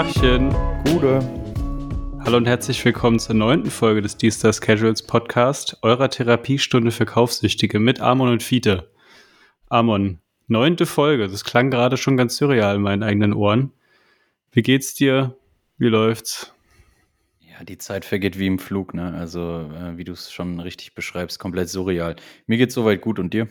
Tagchen. Gute. Hallo und herzlich willkommen zur neunten Folge des D-Stars Casuals Podcast, eurer Therapiestunde für Kaufsüchtige mit Amon und Fiete. Amon, neunte Folge, das klang gerade schon ganz surreal in meinen eigenen Ohren. Wie geht's dir? Wie läuft's? Ja, die Zeit vergeht wie im Flug, ne? Also, äh, wie du es schon richtig beschreibst, komplett surreal. Mir geht's soweit gut und dir?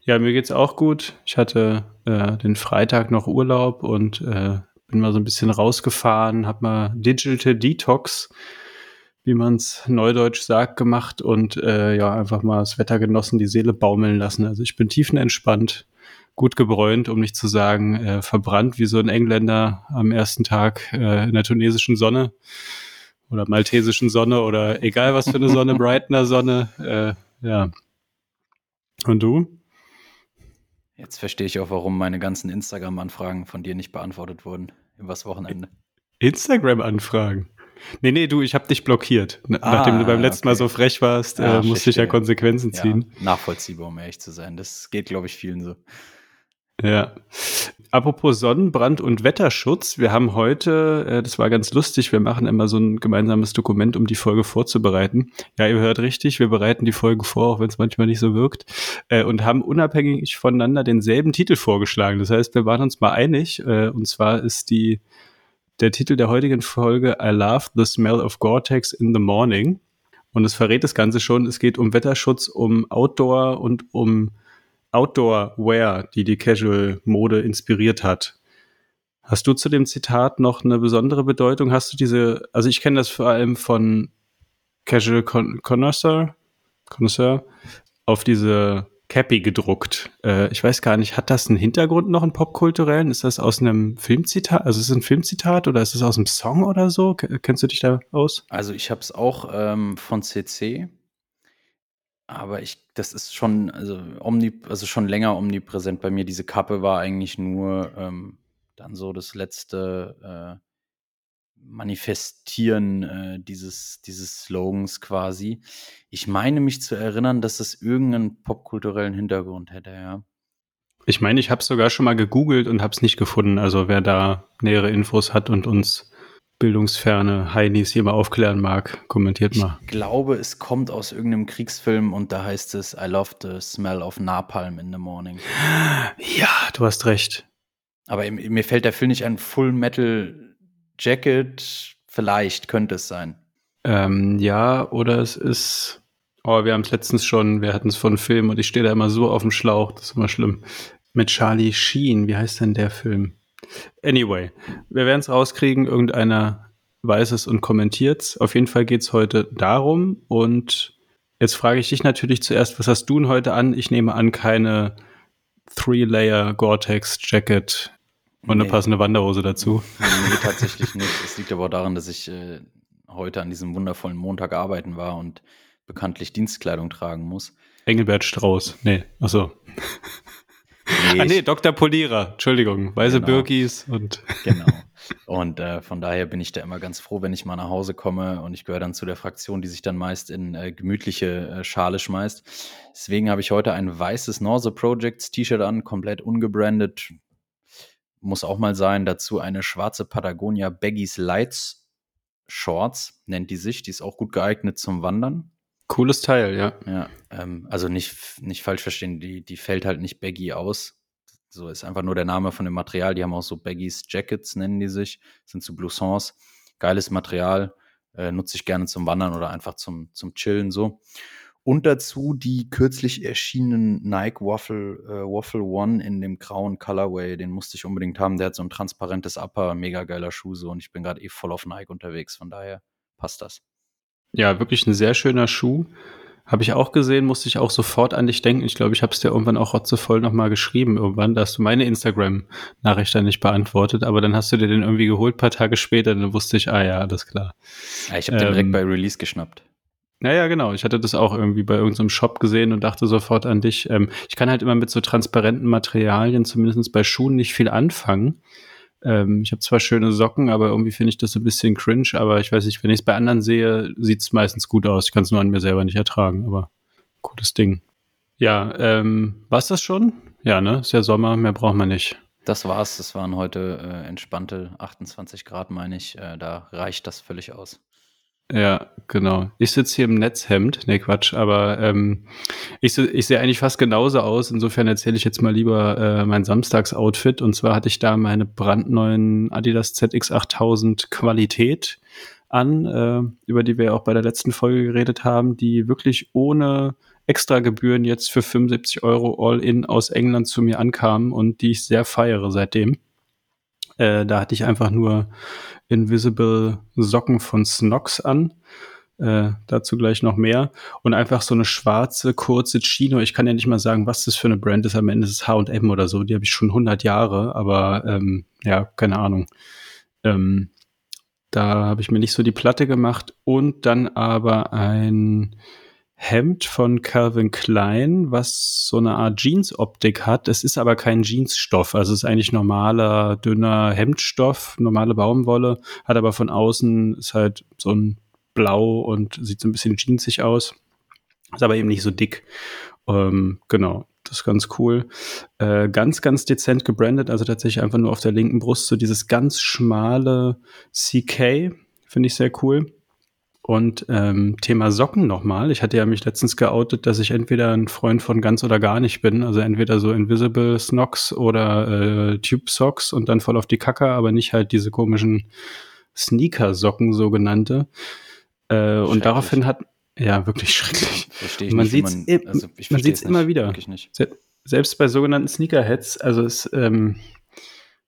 Ja, mir geht's auch gut. Ich hatte äh, den Freitag noch Urlaub und äh, bin mal so ein bisschen rausgefahren, habe mal Digital Detox, wie man es neudeutsch sagt, gemacht und äh, ja, einfach mal das Wetter genossen, die Seele baumeln lassen. Also ich bin tiefenentspannt, gut gebräunt, um nicht zu sagen, äh, verbrannt wie so ein Engländer am ersten Tag äh, in der tunesischen Sonne oder maltesischen Sonne oder egal was für eine Sonne, Brightener Sonne. Äh, ja. Und du? Jetzt verstehe ich auch, warum meine ganzen Instagram-Anfragen von dir nicht beantwortet wurden übers Wochenende. Instagram-Anfragen? Nee, nee, du, ich habe dich blockiert. Ah, Nachdem du beim letzten okay. Mal so frech warst, ja, äh, musste ich ja Konsequenzen ziehen. Ja, nachvollziehbar, um ehrlich zu sein. Das geht, glaube ich, vielen so. Ja. Apropos Sonnenbrand und Wetterschutz, wir haben heute, äh, das war ganz lustig, wir machen immer so ein gemeinsames Dokument, um die Folge vorzubereiten. Ja, ihr hört richtig, wir bereiten die Folge vor, auch wenn es manchmal nicht so wirkt, äh, und haben unabhängig voneinander denselben Titel vorgeschlagen. Das heißt, wir waren uns mal einig, äh, und zwar ist die, der Titel der heutigen Folge I Love the Smell of Gore-Tex in the Morning. Und es verrät das Ganze schon, es geht um Wetterschutz, um Outdoor und um Outdoor-Wear, die die Casual-Mode inspiriert hat. Hast du zu dem Zitat noch eine besondere Bedeutung? Hast du diese, also ich kenne das vor allem von Casual Con Connoisseur, Connoisseur auf diese Cappy gedruckt. Äh, ich weiß gar nicht, hat das einen Hintergrund noch, einen popkulturellen? Ist das aus einem Filmzitat? Also ist es ein Filmzitat oder ist es aus einem Song oder so? Kennst du dich da aus? Also ich habe es auch ähm, von CC aber ich das ist schon, also omni also schon länger omnipräsent bei mir. Diese Kappe war eigentlich nur, ähm, dann so das letzte, äh, Manifestieren, äh, dieses dieses Slogans quasi. Ich meine mich zu erinnern, dass es irgendeinen popkulturellen Hintergrund hätte, ja. Ich meine, ich habe es sogar schon mal gegoogelt und habe es nicht gefunden. Also, wer da nähere Infos hat und uns bildungsferne Heinis hier mal aufklären mag, kommentiert mal. Ich glaube, es kommt aus irgendeinem Kriegsfilm und da heißt es I love the smell of napalm in the morning. Ja, du hast recht. Aber mir fällt der Film nicht ein Full Metal Jacket. Vielleicht könnte es sein. Ähm, ja, oder es ist. Oh, wir haben es letztens schon, wir hatten es von Film und ich stehe da immer so auf dem Schlauch, das ist immer schlimm. Mit Charlie Sheen, wie heißt denn der Film? Anyway, wir werden es rauskriegen. Irgendeiner weiß es und kommentiert es. Auf jeden Fall geht es heute darum. Und jetzt frage ich dich natürlich zuerst, was hast du denn heute an? Ich nehme an, keine Three-Layer Gore-Tex-Jacket und nee. eine passende Wanderhose dazu. Nee, tatsächlich nicht. Es liegt aber auch daran, dass ich äh, heute an diesem wundervollen Montag arbeiten war und bekanntlich Dienstkleidung tragen muss. Engelbert Strauß. Nee, achso. Nee, ah, nee, Dr. Polierer, Entschuldigung, weiße genau. Birkis und. Genau. Und äh, von daher bin ich da immer ganz froh, wenn ich mal nach Hause komme und ich gehöre dann zu der Fraktion, die sich dann meist in äh, gemütliche äh, Schale schmeißt. Deswegen habe ich heute ein weißes Norse Projects T-Shirt an, komplett ungebrandet. Muss auch mal sein. Dazu eine schwarze Patagonia Baggies Lights Shorts, nennt die sich. Die ist auch gut geeignet zum Wandern. Cooles Teil, ja. Ja, ähm, also nicht, nicht falsch verstehen, die, die fällt halt nicht Baggy aus. So ist einfach nur der Name von dem Material. Die haben auch so Baggies Jackets, nennen die sich. sind so Bloussons. Geiles Material. Äh, nutze ich gerne zum Wandern oder einfach zum, zum Chillen so. Und dazu die kürzlich erschienenen Nike Waffle, äh, Waffle One in dem grauen Colorway. Den musste ich unbedingt haben. Der hat so ein transparentes Upper, mega geiler Schuh so. Und ich bin gerade eh voll auf Nike unterwegs. Von daher passt das. Ja, wirklich ein sehr schöner Schuh. Habe ich auch gesehen, musste ich auch sofort an dich denken. Ich glaube, ich habe es dir irgendwann auch rotzevoll nochmal geschrieben. Irgendwann, da hast du meine Instagram-Nachricht dann nicht beantwortet, aber dann hast du dir den irgendwie geholt, paar Tage später, dann wusste ich, ah ja, alles klar. Ja, ich habe ähm, den direkt ähm, bei Release geschnappt. Naja, genau. Ich hatte das auch irgendwie bei irgendeinem Shop gesehen und dachte sofort an dich. Ähm, ich kann halt immer mit so transparenten Materialien, zumindest bei Schuhen, nicht viel anfangen. Ähm, ich habe zwar schöne Socken, aber irgendwie finde ich das ein bisschen cringe. Aber ich weiß nicht, wenn ich es bei anderen sehe, sieht es meistens gut aus. Ich kann es nur an mir selber nicht ertragen, aber gutes Ding. Ja, ähm, war's das schon? Ja, ne? Ist ja Sommer, mehr braucht man nicht. Das war's. Das waren heute äh, entspannte 28 Grad, meine ich. Äh, da reicht das völlig aus. Ja, genau. Ich sitze hier im Netzhemd. Nee, Quatsch, aber ähm, ich, ich sehe eigentlich fast genauso aus. Insofern erzähle ich jetzt mal lieber äh, mein Samstagsoutfit. Und zwar hatte ich da meine brandneuen Adidas ZX8000 Qualität an, äh, über die wir auch bei der letzten Folge geredet haben, die wirklich ohne extra Gebühren jetzt für 75 Euro All-In aus England zu mir ankamen und die ich sehr feiere seitdem. Äh, da hatte ich einfach nur Invisible Socken von Snox an. Äh, dazu gleich noch mehr. Und einfach so eine schwarze, kurze Chino. Ich kann ja nicht mal sagen, was das für eine Brand ist. Am Ende ist es H&M oder so. Die habe ich schon 100 Jahre, aber ähm, ja, keine Ahnung. Ähm, da habe ich mir nicht so die Platte gemacht. Und dann aber ein Hemd von Calvin Klein, was so eine Art Jeans-Optik hat. Es ist aber kein Jeansstoff, also es ist eigentlich normaler, dünner Hemdstoff, normale Baumwolle, hat aber von außen ist halt so ein Blau und sieht so ein bisschen jeansig aus. Ist aber eben nicht so dick. Ähm, genau, das ist ganz cool. Äh, ganz, ganz dezent gebrandet, also tatsächlich einfach nur auf der linken Brust so dieses ganz schmale CK, finde ich sehr cool. Und ähm, Thema Socken nochmal. Ich hatte ja mich letztens geoutet, dass ich entweder ein Freund von ganz oder gar nicht bin. Also entweder so Invisible Snocks oder äh, Tube Socks und dann voll auf die Kacke, aber nicht halt diese komischen Sneaker-Socken, sogenannte. Äh, und daraufhin hat, ja, wirklich schrecklich. Verstehe ich man wie sieht's, man, also man sieht's es immer wieder. Selbst bei sogenannten Sneakerheads, also es, ähm,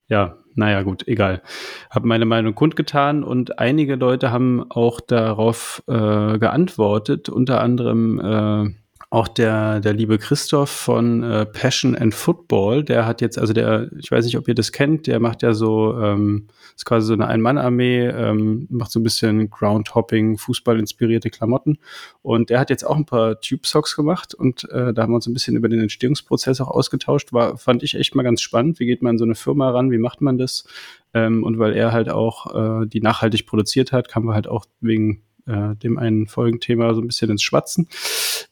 ja, naja, gut, egal. Habe meine Meinung kundgetan und einige Leute haben auch darauf äh, geantwortet, unter anderem äh, auch der, der liebe Christoph von äh, Passion and Football, der hat jetzt, also der, ich weiß nicht, ob ihr das kennt, der macht ja so, ähm, ist quasi so eine Ein-Mann-Armee, ähm, macht so ein bisschen Groundhopping, Fußball-inspirierte Klamotten. Und der hat jetzt auch ein paar Tube-Socks gemacht und äh, da haben wir uns ein bisschen über den Entstehungsprozess auch ausgetauscht. War, fand ich echt mal ganz spannend. Wie geht man an so eine Firma ran? Wie macht man das? Ähm, und weil er halt auch äh, die nachhaltig produziert hat, kamen wir halt auch wegen äh, dem einen Folgenthema so ein bisschen ins Schwatzen.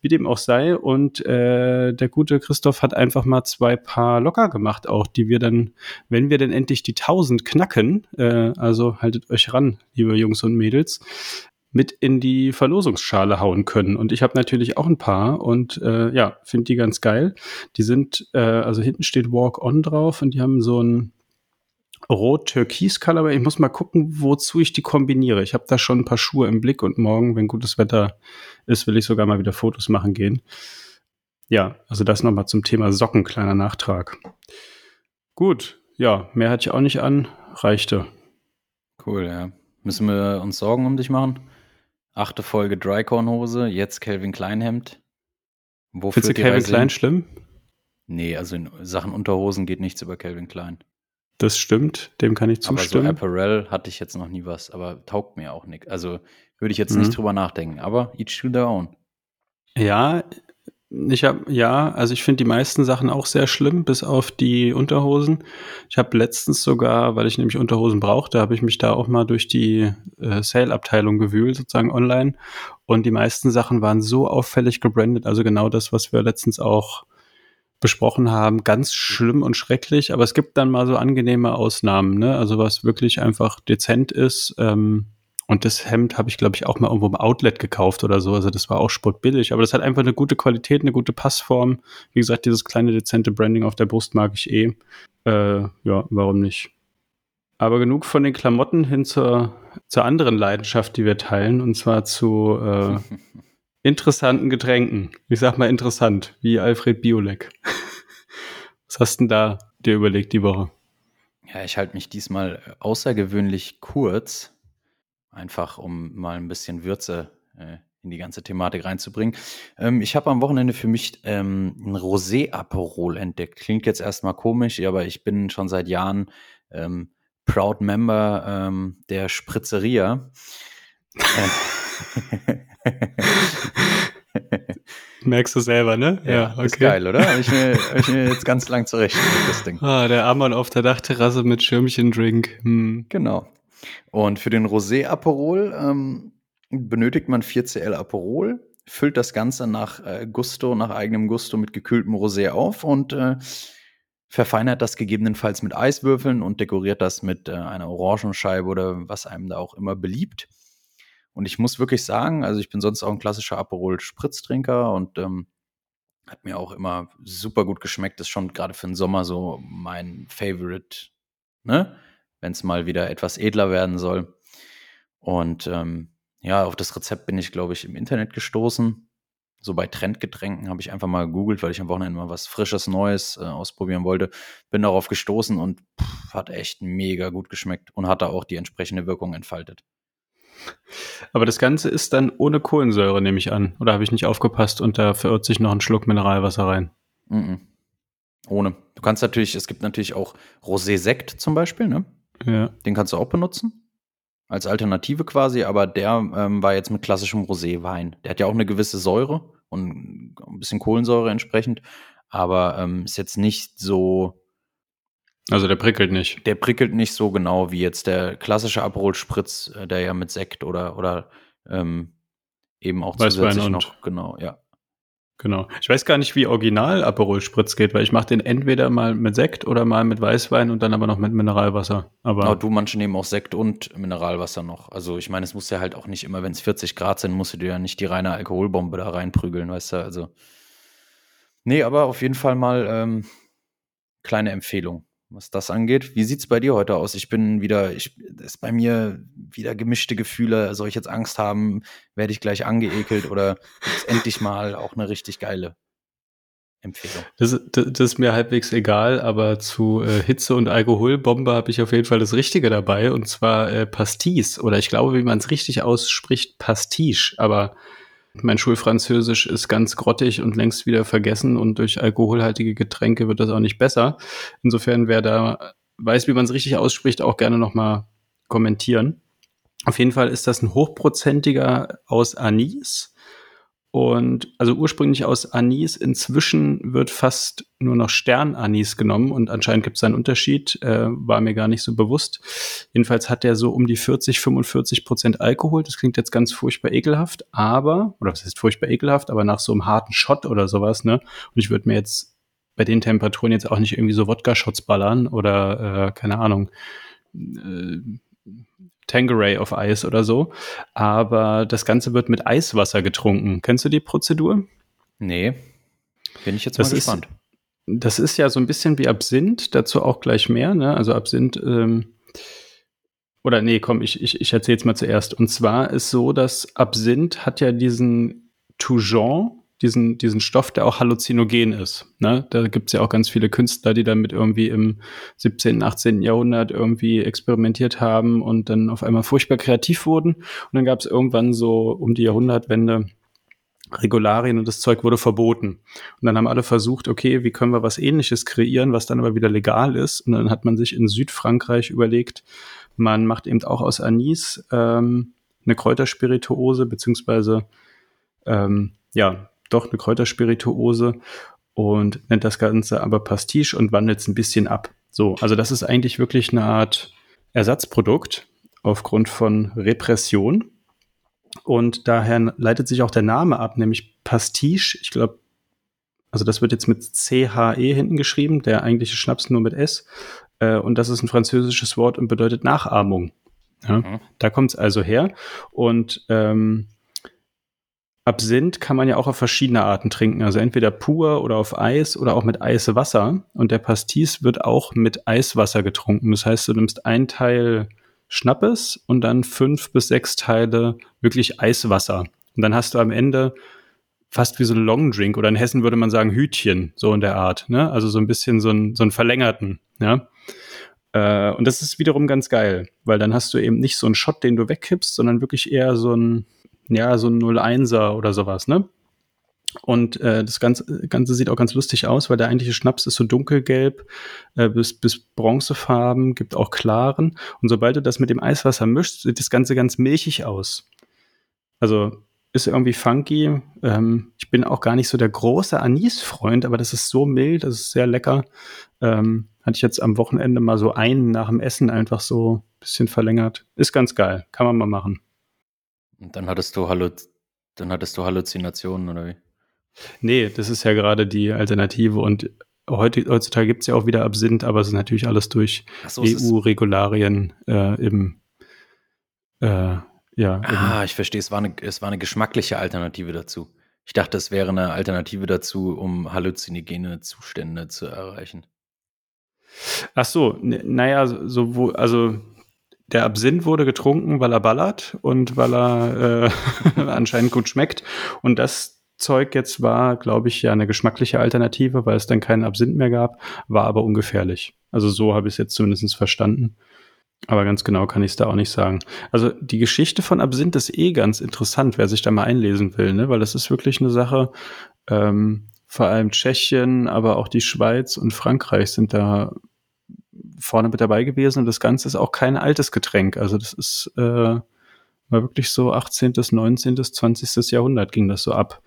Wie dem auch sei. Und äh, der gute Christoph hat einfach mal zwei Paar locker gemacht, auch die wir dann, wenn wir denn endlich die 1000 knacken, äh, also haltet euch ran, liebe Jungs und Mädels, mit in die Verlosungsschale hauen können. Und ich habe natürlich auch ein paar und äh, ja, finde die ganz geil. Die sind, äh, also hinten steht Walk On drauf und die haben so ein Rot-Türkis-Color. Ich muss mal gucken, wozu ich die kombiniere. Ich habe da schon ein paar Schuhe im Blick und morgen, wenn gutes Wetter ist, will ich sogar mal wieder Fotos machen gehen. Ja, also das nochmal zum Thema Socken, kleiner Nachtrag. Gut, ja, mehr hatte ich auch nicht an, reichte. Cool, ja. Müssen wir uns Sorgen um dich machen? Achte Folge Drycorn-Hose, jetzt Calvin Klein-Hemd. Findest du Calvin Klein schlimm? Nee, also in Sachen Unterhosen geht nichts über Calvin Klein. Das stimmt, dem kann ich Aber so zustimmen. Apparel hatte ich jetzt noch nie was, aber taugt mir auch nicht. Also würde ich jetzt Mhm. nicht drüber nachdenken, aber each to their own. Ja, ich habe ja, also ich finde die meisten Sachen auch sehr schlimm, bis auf die Unterhosen. Ich habe letztens sogar, weil ich nämlich Unterhosen brauchte, habe ich mich da auch mal durch die äh, Sale-Abteilung gewühlt, sozusagen online. Und die meisten Sachen waren so auffällig gebrandet, also genau das, was wir letztens auch besprochen haben, ganz schlimm und schrecklich. Aber es gibt dann mal so angenehme Ausnahmen, ne? Also was wirklich einfach dezent ist. Ähm, und das Hemd habe ich, glaube ich, auch mal irgendwo im Outlet gekauft oder so. Also das war auch spottbillig. Aber das hat einfach eine gute Qualität, eine gute Passform. Wie gesagt, dieses kleine dezente Branding auf der Brust mag ich eh. Äh, ja, warum nicht? Aber genug von den Klamotten hin zur, zur anderen Leidenschaft, die wir teilen, und zwar zu äh, interessanten Getränken. Ich sag mal interessant, wie Alfred Biolek. Was hast denn da dir überlegt die Woche? Ja, ich halte mich diesmal außergewöhnlich kurz, einfach um mal ein bisschen Würze äh, in die ganze Thematik reinzubringen. Ähm, ich habe am Wochenende für mich ähm, ein Rosé-Aperol entdeckt. Klingt jetzt erstmal komisch, aber ich bin schon seit Jahren ähm, Proud Member ähm, der Spritzeria. Merkst du selber, ne? Ist geil, oder? Habe ich, mir- hab ich mir jetzt ganz lang zurechtgelegt, das Ding. Ah, der Ammann auf der Dachterrasse mit Schirmchen-Drink. Hm. Genau. Und für den Rosé Aperol ähm, benötigt man 4cl Aperol, füllt das Ganze nach äh, Gusto, nach eigenem Gusto mit gekühltem Rosé auf und äh, verfeinert das gegebenenfalls mit Eiswürfeln und dekoriert das mit äh, einer Orangenscheibe oder was einem da auch immer beliebt. Und ich muss wirklich sagen, also ich bin sonst auch ein klassischer Aperol-Spritztrinker und ähm, hat mir auch immer super gut geschmeckt. Ist schon gerade für den Sommer so mein Favorite, ne? Wenn es mal wieder etwas edler werden soll. Und ähm, ja, auf das Rezept bin ich, glaube ich, im Internet gestoßen. So bei Trendgetränken habe ich einfach mal gegoogelt, weil ich am Wochenende mal was Frisches, Neues äh, ausprobieren wollte. Bin darauf gestoßen und pff, hat echt mega gut geschmeckt und hat da auch die entsprechende Wirkung entfaltet. Aber das Ganze ist dann ohne Kohlensäure, nehme ich an. Oder habe ich nicht aufgepasst und da verirrt sich noch ein Schluck Mineralwasser rein? Mm -mm. Ohne. Du kannst natürlich, es gibt natürlich auch Rosé-Sekt zum Beispiel, ne? Ja. Den kannst du auch benutzen. Als Alternative quasi, aber der ähm, war jetzt mit klassischem Rosé-Wein. Der hat ja auch eine gewisse Säure und ein bisschen Kohlensäure entsprechend, aber ähm, ist jetzt nicht so also der prickelt nicht. Der prickelt nicht so genau wie jetzt der klassische Aperol Spritz, äh, der ja mit Sekt oder, oder ähm, eben auch Weißwein zusätzlich und- noch, genau, ja. Genau. Ich weiß gar nicht, wie original Aperol Spritz geht, weil ich mache den entweder mal mit Sekt oder mal mit Weißwein und dann aber noch mit Mineralwasser. Aber Aber du, manche nehmen auch Sekt und Mineralwasser noch. Also ich meine, es muss ja halt auch nicht immer, wenn es 40 Grad sind, musst du dir ja nicht die reine Alkoholbombe da reinprügeln, weißt du, also. Nee, aber auf jeden Fall mal ähm, kleine Empfehlung, was das angeht. Wie sieht's bei dir heute aus? Ich bin wieder, ich ist bei mir wieder gemischte Gefühle. Soll ich jetzt Angst haben? Werde ich gleich angeekelt oder gibt's endlich mal auch eine richtig geile Empfehlung? das, das, das ist mir halbwegs egal, aber zu äh, Hitze und Alkoholbombe habe ich auf jeden Fall das Richtige dabei und zwar äh, Pastis oder ich glaube, wie man es richtig ausspricht, Pastiche, aber mein Schulfranzösisch ist ganz grottig und längst wieder vergessen und durch alkoholhaltige Getränke wird das auch nicht besser. Insofern, wer da weiß, wie man es richtig ausspricht, auch gerne nochmal kommentieren. Auf jeden Fall ist das ein hochprozentiger aus Anis. Und also ursprünglich aus Anis, inzwischen wird fast nur noch Sternanis genommen und anscheinend gibt es einen Unterschied, äh, war mir gar nicht so bewusst. Jedenfalls hat der so um die 40, 45 Prozent Alkohol. Das klingt jetzt ganz furchtbar ekelhaft, aber, oder was heißt furchtbar ekelhaft, aber nach so einem harten Shot oder sowas, ne? Und ich würde mir jetzt bei den Temperaturen jetzt auch nicht irgendwie so Wodka-Shots ballern oder, äh, keine Ahnung, äh, Tangeray auf Eis oder so. Aber das Ganze wird mit Eiswasser getrunken. Kennst du die Prozedur? Nee. Bin ich jetzt Das mal ist- gespannt. Das ist ja so ein bisschen wie Absinth, dazu auch gleich mehr. Ne? Also Absinth, ähm, oder nee, komm, ich, ich, ich erzähle es mal zuerst. Und zwar ist so, dass Absinth hat ja diesen Toujon, diesen, diesen Stoff, der auch halluzinogen ist. Ne? Da gibt es ja auch ganz viele Künstler, die damit irgendwie im 17., 18. Jahrhundert irgendwie experimentiert haben und dann auf einmal furchtbar kreativ wurden. Und dann gab es irgendwann so um die Jahrhundertwende Regularien und das Zeug wurde verboten. Und dann haben alle versucht, okay, wie können wir was ähnliches kreieren, was dann aber wieder legal ist. Und dann hat man sich in Südfrankreich überlegt, man macht eben auch aus Anis ähm, eine Kräuterspirituose, beziehungsweise ähm, ja, doch eine Kräuterspirituose und nennt das Ganze aber Pastiche und wandelt es ein bisschen ab. So, also das ist eigentlich wirklich eine Art Ersatzprodukt aufgrund von Repression. Und daher leitet sich auch der Name ab, nämlich Pastiche. Ich glaube, also das wird jetzt mit C-H-E hinten geschrieben, der eigentliche Schnaps nur mit S. Äh, und das ist ein französisches Wort und bedeutet Nachahmung. Ja, Mhm. Da kommt es also her. Und ähm, Absinth kann man ja auch auf verschiedene Arten trinken. Also entweder pur oder auf Eis oder auch mit Eiswasser. Und der Pastis wird auch mit Eiswasser getrunken. Das heißt, du nimmst ein Teil Schnappes und dann fünf bis sechs Teile wirklich Eiswasser. Und dann hast du am Ende fast wie so ein Longdrink oder in Hessen würde man sagen Hütchen, so in der Art. Ne? Also so ein bisschen so, ein, so einen verlängerten. Ja? Äh, und das ist wiederum ganz geil, weil dann hast du eben nicht so einen Shot, den du wegkippst, sondern wirklich eher so ein, ja, so ein 01er oder sowas, ne? Und äh, das Ganze, Ganze sieht auch ganz lustig aus, weil der eigentliche Schnaps ist so dunkelgelb äh, bis, bis bronzefarben, gibt auch klaren. Und sobald du das mit dem Eiswasser mischst, sieht das Ganze ganz milchig aus. Also ist irgendwie funky. Ähm, ich bin auch gar nicht so der große Anis-Freund, aber das ist so mild, das ist sehr lecker. Ähm, hatte ich jetzt am Wochenende mal so einen nach dem Essen einfach so ein bisschen verlängert. Ist ganz geil, kann man mal machen. Und dann hattest du Hallu dann hattest du Halluzinationen oder wie? Nee, das ist ja gerade die Alternative und heute, heutzutage gibt es ja auch wieder Absinth, aber es ist natürlich alles durch so, EU-Regularien äh, im äh, ja. Ah, ich verstehe. Es war, eine, es war eine geschmackliche Alternative dazu. Ich dachte, es wäre eine Alternative dazu, um halluzinogene Zustände zu erreichen. Ach so, naja, so wo, also der Absinth wurde getrunken, weil er ballert und weil er äh, anscheinend gut schmeckt. Und das Zeug jetzt war, glaube ich, ja eine geschmackliche Alternative, weil es dann keinen Absinth mehr gab, war aber ungefährlich. Also so habe ich es jetzt zumindest verstanden. Aber ganz genau kann ich es da auch nicht sagen. Also die Geschichte von Absinth ist eh ganz interessant, wer sich da mal einlesen will, ne? weil das ist wirklich eine Sache, ähm, vor allem Tschechien, aber auch die Schweiz und Frankreich sind da vorne mit dabei gewesen und das Ganze ist auch kein altes Getränk. Also das ist äh, war wirklich so 18., 19., 20. Jahrhundert ging das so ab.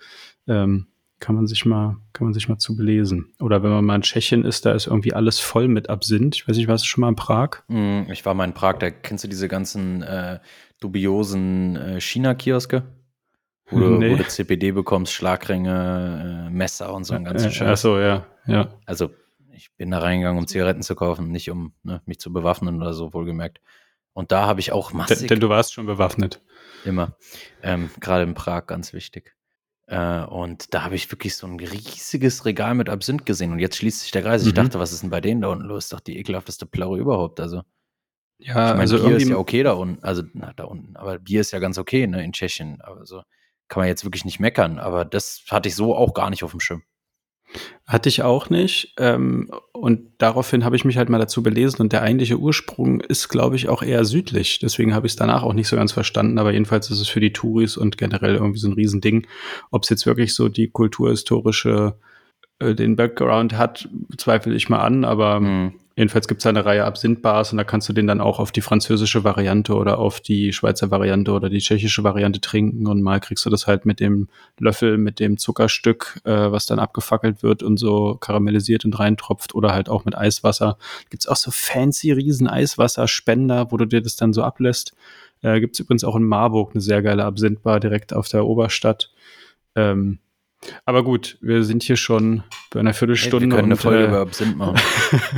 Ähm, kann man sich mal, kann man sich mal zu belesen. Oder wenn man mal in Tschechien ist, da ist irgendwie alles voll mit Absinth. Ich weiß nicht, warst du schon mal in Prag? Mm, ich war mal in Prag, da kennst du diese ganzen äh, dubiosen äh, China-Kioske? Wo, du, nee. wo du CPD bekommst, Schlagringe, äh, Messer und so ein ganzen äh, Scheiß. Ach so, ja, ja. Also ich bin da reingegangen, um Zigaretten zu kaufen, nicht um ne, mich zu bewaffnen oder so, wohlgemerkt. Und da habe ich auch massig. Denn, denn, du warst schon bewaffnet. Immer. Ähm, Gerade in Prag, ganz wichtig. Äh, und da habe ich wirklich so ein riesiges Regal mit Absinth gesehen. Und jetzt schließt sich der Kreis. Ich mhm. dachte, was ist denn bei denen da unten los? Doch die ekelhafteste Plörre überhaupt. Also, ja, ich mein, also Bier ist ja okay da unten. Also, na, da unten. Aber Bier ist ja ganz okay, ne, in Tschechien. Also, kann man jetzt wirklich nicht meckern. Aber das hatte ich so auch gar nicht auf dem Schirm. Hatte ich auch nicht. Ähm, und daraufhin habe ich mich halt mal dazu belesen. Und der eigentliche Ursprung ist, glaube ich, auch eher südlich. Deswegen habe ich es danach auch nicht so ganz verstanden. Aber jedenfalls ist es für die Touris und generell irgendwie so ein Riesending. Ob es jetzt wirklich so die kulturhistorische, äh, den Background hat, zweifle ich mal an. Aber mhm. Jedenfalls gibt es eine Reihe Absinthbars und da kannst du den dann auch auf die französische Variante oder auf die Schweizer Variante oder die tschechische Variante trinken und mal kriegst du das halt mit dem Löffel, mit dem Zuckerstück, äh, was dann abgefackelt wird und so karamellisiert und reintropft oder halt auch mit Eiswasser. Gibt's auch so fancy riesen Eiswasserspender, wo du dir das dann so ablässt. Äh, gibt's übrigens auch in Marburg eine sehr geile Absinthbar direkt auf der Oberstadt. Ähm, aber gut, wir sind hier schon bei einer Viertelstunde. Hey, wir können und, eine Folge äh, über Absinth machen.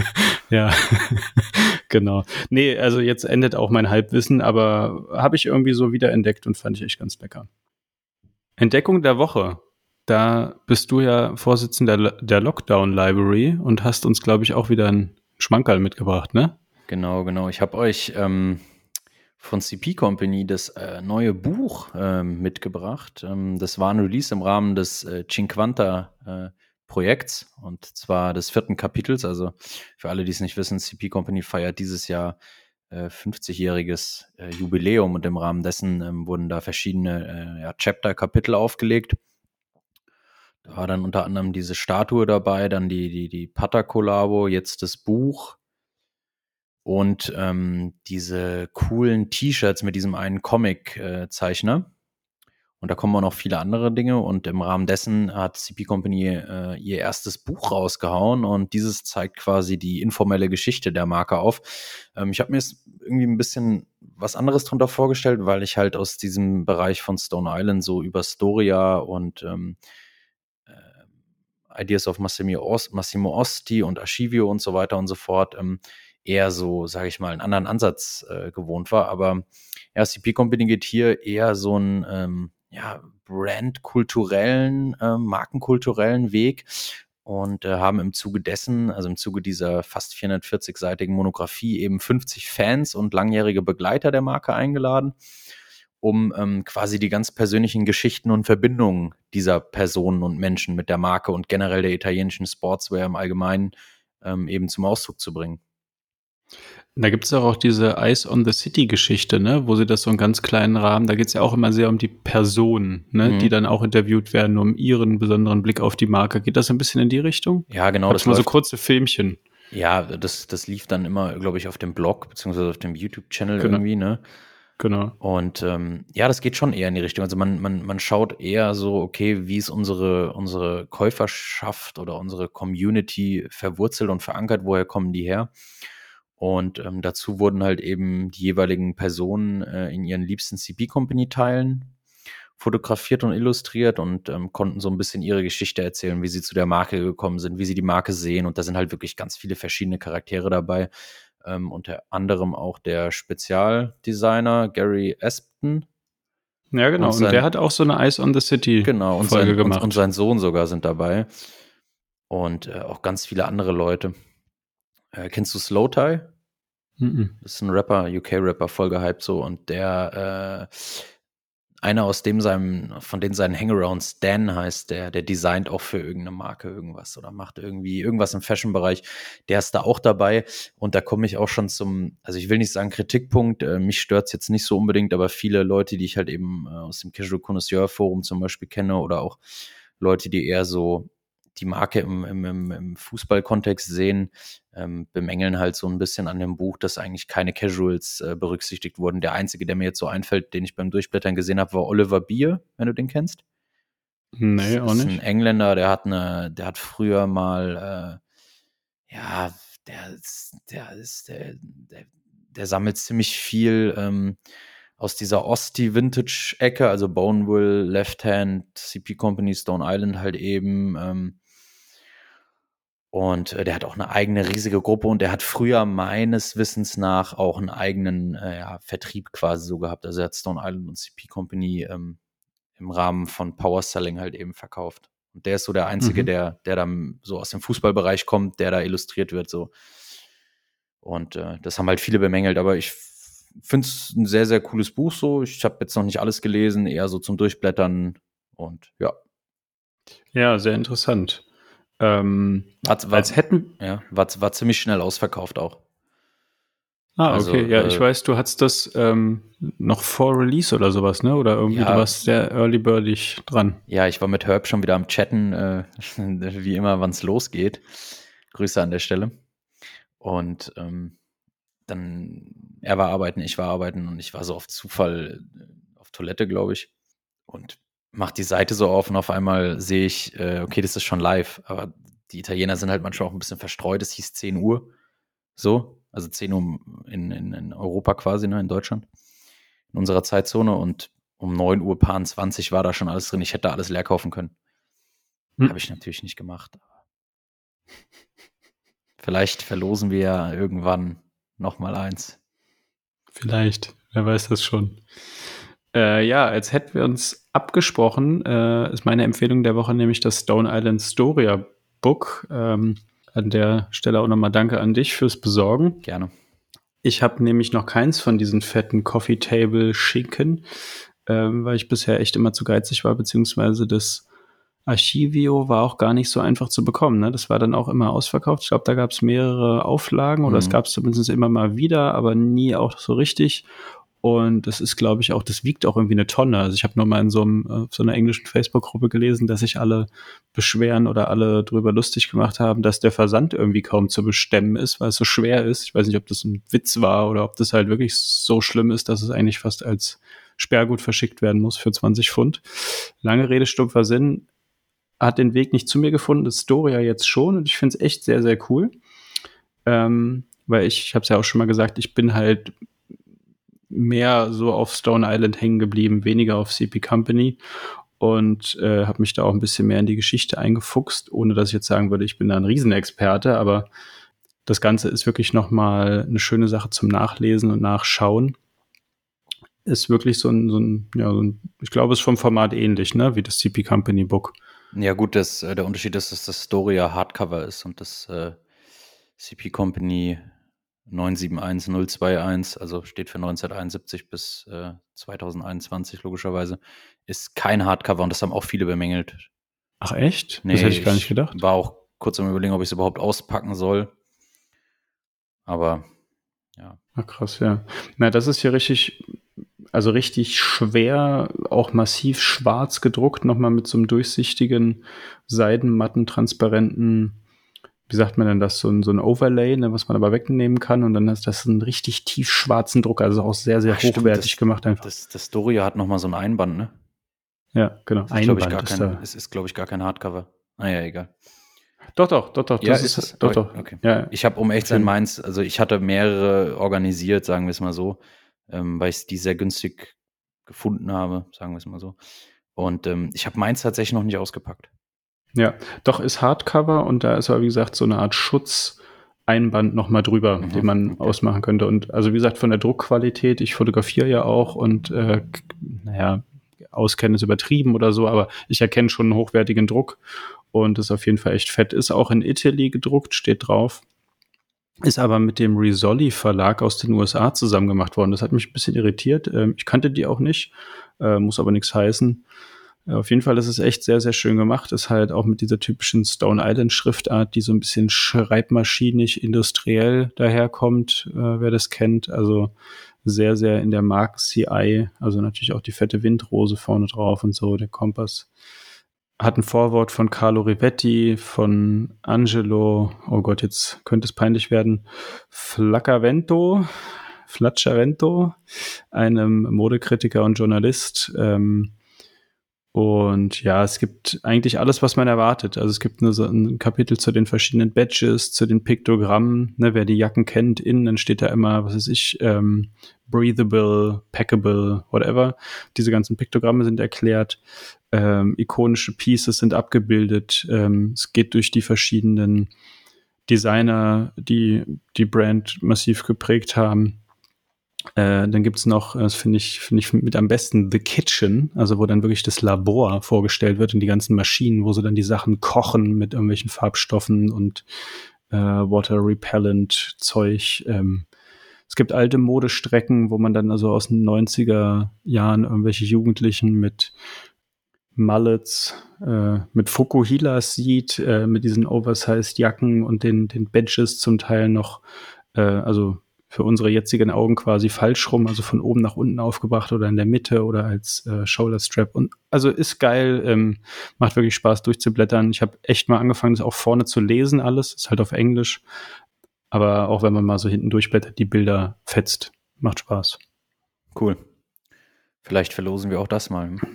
ja, genau. Nee, also jetzt endet auch mein Halbwissen, aber habe ich irgendwie so wiederentdeckt und fand ich echt ganz lecker. Entdeckung der Woche. Da bist du ja Vorsitzender der Lockdown Library und hast uns, glaube ich, auch wieder einen Schmankerl mitgebracht, ne? Genau, genau. Ich habe euch ähm, von CP Company das äh, neue Buch ähm, mitgebracht. Ähm, das war ein Release im Rahmen des äh, Cinquanta äh, Projekts und zwar des vierten Kapitels. Also für alle, die es nicht wissen, CP Company feiert dieses Jahr 50-jähriges äh, äh, Jubiläum und im Rahmen dessen ähm, wurden da verschiedene äh, ja, Chapter-Kapitel aufgelegt. Da war dann unter anderem diese Statue dabei, dann die, die, die Pata-Kollabo, jetzt das Buch und ähm, diese coolen T-Shirts mit diesem einen Comic-Zeichner. Und da kommen auch noch viele andere Dinge. Und im Rahmen dessen hat CP Company äh, ihr erstes Buch rausgehauen. Und dieses zeigt quasi die informelle Geschichte der Marke auf. Ähm, ich habe mir jetzt irgendwie ein bisschen was anderes drunter vorgestellt, weil ich halt aus diesem Bereich von Stone Island so über Storia und ähm, äh, Ideas of Massimo, Ost, Massimo Osti und Archivio und so weiter und so fort ähm, eher so, sage ich mal, einen anderen Ansatz äh, gewohnt war. Aber ja, CP Company geht hier eher so einen ähm, ja, brandkulturellen, äh, markenkulturellen Weg und äh, haben im Zuge dessen, also im Zuge dieser fast 440-seitigen Monographie, eben 50 Fans und langjährige Begleiter der Marke eingeladen, um ähm, quasi die ganz persönlichen Geschichten und Verbindungen dieser Personen und Menschen mit der Marke und generell der italienischen Sportswear im Allgemeinen ähm, eben zum Ausdruck zu bringen. Da gibt es auch diese Eyes on the City Geschichte, ne, wo sie das so einen ganz kleinen Rahmen, da geht es ja auch immer sehr um die Personen, ne, mhm. die dann auch interviewt werden, um ihren besonderen Blick auf die Marke. Geht das ein bisschen in die Richtung? Ja, genau. Hab's das mal so kurze Filmchen. Ja, das, das lief dann immer, glaube ich, auf dem Blog, beziehungsweise auf dem YouTube-Channel genau. irgendwie, ne? Genau. Und ähm, ja, das geht schon eher in die Richtung. Also man, man, man schaut eher so, okay, wie ist unsere, unsere Käuferschaft oder unsere Community verwurzelt und verankert, woher kommen die her? Und ähm, dazu wurden halt eben die jeweiligen Personen äh, in ihren liebsten CP-Company teilen fotografiert und illustriert und ähm, konnten so ein bisschen ihre Geschichte erzählen, wie sie zu der Marke gekommen sind, wie sie die Marke sehen. Und da sind halt wirklich ganz viele verschiedene Charaktere dabei. Ähm, unter anderem auch der Spezialdesigner Gary Espton. Ja, genau. Und, sein, und, der hat auch so eine Ice on the City genau, und Folge sein, gemacht. Und, und sein Sohn sogar sind dabei. Und äh, auch ganz viele andere Leute. Äh, kennst du Slow Tie? Das ist ein Rapper, UK-Rapper, voll gehypt so. Und der äh, einer aus dem seinem, von denen seinen Hangarounds, Dan heißt der, der designt auch für irgendeine Marke irgendwas oder macht irgendwie irgendwas im Fashion-Bereich. Der ist da auch dabei und da komme ich auch schon zum, also ich will nicht sagen Kritikpunkt, äh, mich stört es jetzt nicht so unbedingt, aber viele Leute, die ich halt eben äh, aus dem Casual Connoisseur Forum zum Beispiel kenne oder auch Leute, die eher so die Marke im, im, im Fußballkontext sehen, ähm, bemängeln halt so ein bisschen an dem Buch, dass eigentlich keine Casuals äh, berücksichtigt wurden. Der einzige, der mir jetzt so einfällt, den ich beim Durchblättern gesehen habe, war Oliver Bier, wenn du den kennst. Nee, auch nicht. Ein Engländer, der hat eine, der hat früher mal, äh, ja, der ist, der ist, der, der, der sammelt ziemlich viel ähm, aus dieser Osti-Vintage-Ecke, also Boneville, Left Hand, CP Company, Stone Island halt eben. Ähm, und äh, der hat auch eine eigene riesige Gruppe und der hat früher meines Wissens nach auch einen eigenen äh, ja, Vertrieb quasi so gehabt. Also er hat Stone Island und CP Company ähm, im Rahmen von Power Selling halt eben verkauft. Und der ist so der Einzige, mhm. der, der dann so aus dem Fußballbereich kommt, der da illustriert wird. so. Und äh, das haben halt viele bemängelt, aber ich finde es ein sehr, sehr cooles Buch so. Ich habe jetzt noch nicht alles gelesen, eher so zum Durchblättern und ja. Ja, sehr interessant. Ähm, war, war, als hätten. Ja, war, war ziemlich schnell ausverkauft auch. Ah, also, okay. Ja, äh, ich weiß, du hattest das ähm, noch vor Release oder sowas, ne? Oder irgendwie, ja, du warst sehr early birdig dran. Ja, ich war mit Herb schon wieder am Chatten, äh, wie immer, wann es losgeht. Grüße an der Stelle. Und ähm, dann, er war arbeiten, ich war arbeiten und ich war so auf Zufall äh, auf Toilette, glaube ich. Und mache die Seite so auf und auf einmal sehe ich, äh, okay, das ist schon live. Aber die Italiener sind halt manchmal auch ein bisschen verstreut. Es hieß 10 Uhr. So, also 10 Uhr in, in, in Europa quasi, ne, in Deutschland. In unserer Zeitzone. Und um 9 Uhr paar 20 war da schon alles drin. Ich hätte alles leer kaufen können. Hm. Habe ich natürlich nicht gemacht. Vielleicht verlosen wir ja irgendwann noch mal eins. Vielleicht, wer weiß das schon. Äh, ja, als hätten wir uns abgesprochen, äh, ist meine Empfehlung der Woche nämlich das Stone Island Storia Book. Ähm, an der Stelle auch nochmal Danke an dich fürs Besorgen. Gerne. Ich habe nämlich noch keins von diesen fetten Coffee Table Schinken, ähm, weil ich bisher echt immer zu geizig war, beziehungsweise das Archivio war auch gar nicht so einfach zu bekommen. Ne? Das war dann auch immer ausverkauft. Ich glaube, da gab es mehrere Auflagen oder mhm. es gab es zumindest immer mal wieder, aber nie auch so richtig. Und das ist, glaube ich, auch, das wiegt auch irgendwie eine Tonne. Also ich habe nur mal in so, einem, äh, so einer englischen Facebook-Gruppe gelesen, dass sich alle beschweren oder alle drüber lustig gemacht haben, dass der Versand irgendwie kaum zu bestemmen ist, weil es so schwer ist. Ich weiß nicht, ob das ein Witz war oder ob das halt wirklich so schlimm ist, dass es eigentlich fast als Sperrgut verschickt werden muss für 20 Pfund. Lange Rede, stumpfer Sinn. Hat den Weg nicht zu mir gefunden, das Storia jetzt schon und ich finde es echt sehr, sehr cool. Ähm, weil ich, ich habe es ja auch schon mal gesagt, ich bin halt mehr so auf Stone Island hängen geblieben, weniger auf CP Company und äh, habe mich da auch ein bisschen mehr in die Geschichte eingefuchst, ohne dass ich jetzt sagen würde, ich bin da ein Riesenexperte, aber das Ganze ist wirklich nochmal eine schöne Sache zum Nachlesen und Nachschauen. Ist wirklich so ein, so ein, ja, so ein, ich glaube, es ist vom Format ähnlich, ne, wie das CP Company Book. Ja, gut, das, äh, der Unterschied ist, dass das Storia Hardcover ist und das äh, CP Company 971021, also steht für 1971 bis äh, 2021 logischerweise, ist kein Hardcover und das haben auch viele bemängelt. Ach echt? Nee, das hätte ich gar nicht gedacht. War auch kurz am überlegen, ob ich es überhaupt auspacken soll. Aber ja. Ach krass, ja. Na, das ist ja richtig, also richtig schwer, auch massiv schwarz gedruckt, nochmal mit so einem durchsichtigen, seidenmatten, transparenten wie sagt man denn das, so ein, so ein Overlay, ne, was man aber wegnehmen kann und dann ist das ein richtig tief schwarzen Druck, also auch sehr, sehr Ach, hochwertig stimmt, das, gemacht einfach. Das, das Storia hat nochmal so ein Einband, ne? Ja, genau. Das Einband ist, ich, kein, es ist, glaube ich, gar kein Hardcover. Ah ja, egal. Doch, doch, doch, doch. Ja, ist es? Doch, doch. Okay. Ja, ich habe um echt sein meins, also ich hatte mehrere organisiert, sagen wir es mal so, ähm, weil ich die sehr günstig gefunden habe, sagen wir es mal so. Und ähm, ich habe meins tatsächlich noch nicht ausgepackt. Ja, doch ist Hardcover und da ist aber, wie gesagt, so eine Art Schutzeinband nochmal drüber, mhm, den man okay. ausmachen könnte. Und also wie gesagt, von der Druckqualität, ich fotografiere ja auch und äh, naja, auskennen ist übertrieben oder so, aber ich erkenne schon einen hochwertigen Druck und ist auf jeden Fall echt fett. Ist auch in Italy gedruckt, steht drauf. Ist aber mit dem Risoli Verlag aus den USA zusammen gemacht worden. Das hat mich ein bisschen irritiert. Ähm, ich kannte die auch nicht, äh, muss aber nichts heißen. Auf jeden Fall ist es echt sehr, sehr schön gemacht. Ist halt auch mit dieser typischen Stone Island Schriftart, die so ein bisschen schreibmaschinisch industriell daherkommt, äh, wer das kennt. Also sehr, sehr in der Mark CI. Also natürlich auch die fette Windrose vorne drauf und so, der Kompass. Hat ein Vorwort von Carlo Rivetti, von Angelo, oh Gott, jetzt könnte es peinlich werden, Flaccavento, Flacciavento, einem Modekritiker und Journalist. Ähm, und ja, es gibt eigentlich alles, was man erwartet. Also es gibt eine, so ein Kapitel zu den verschiedenen Badges, zu den Piktogrammen. Ne, wer die Jacken kennt, innen dann steht da immer, was weiß ich, ähm, breathable, packable, whatever. Diese ganzen Piktogramme sind erklärt. Ähm, ikonische Pieces sind abgebildet. Ähm, es geht durch die verschiedenen Designer, die die Brand massiv geprägt haben. Äh, dann gibt's noch, das finde ich, finde ich mit am besten The Kitchen, also wo dann wirklich das Labor vorgestellt wird und die ganzen Maschinen, wo sie dann die Sachen kochen mit irgendwelchen Farbstoffen und äh, Water Repellent Zeug. Ähm, es gibt alte Modestrecken, wo man dann also aus den 90er Jahren irgendwelche Jugendlichen mit Mullets, äh, mit Fukuhilas sieht, äh, mit diesen Oversized Jacken und den, den Badges zum Teil noch, äh, also für unsere jetzigen Augen quasi falsch rum, also von oben nach unten aufgebracht oder in der Mitte oder als äh, Shoulder Strap. Und also ist geil, ähm, macht wirklich Spaß durchzublättern. Ich habe echt mal angefangen, das auch vorne zu lesen, alles. Ist halt auf Englisch. Aber auch wenn man mal so hinten durchblättert, die Bilder fetzt. Macht Spaß. Cool. Vielleicht verlosen wir auch das mal.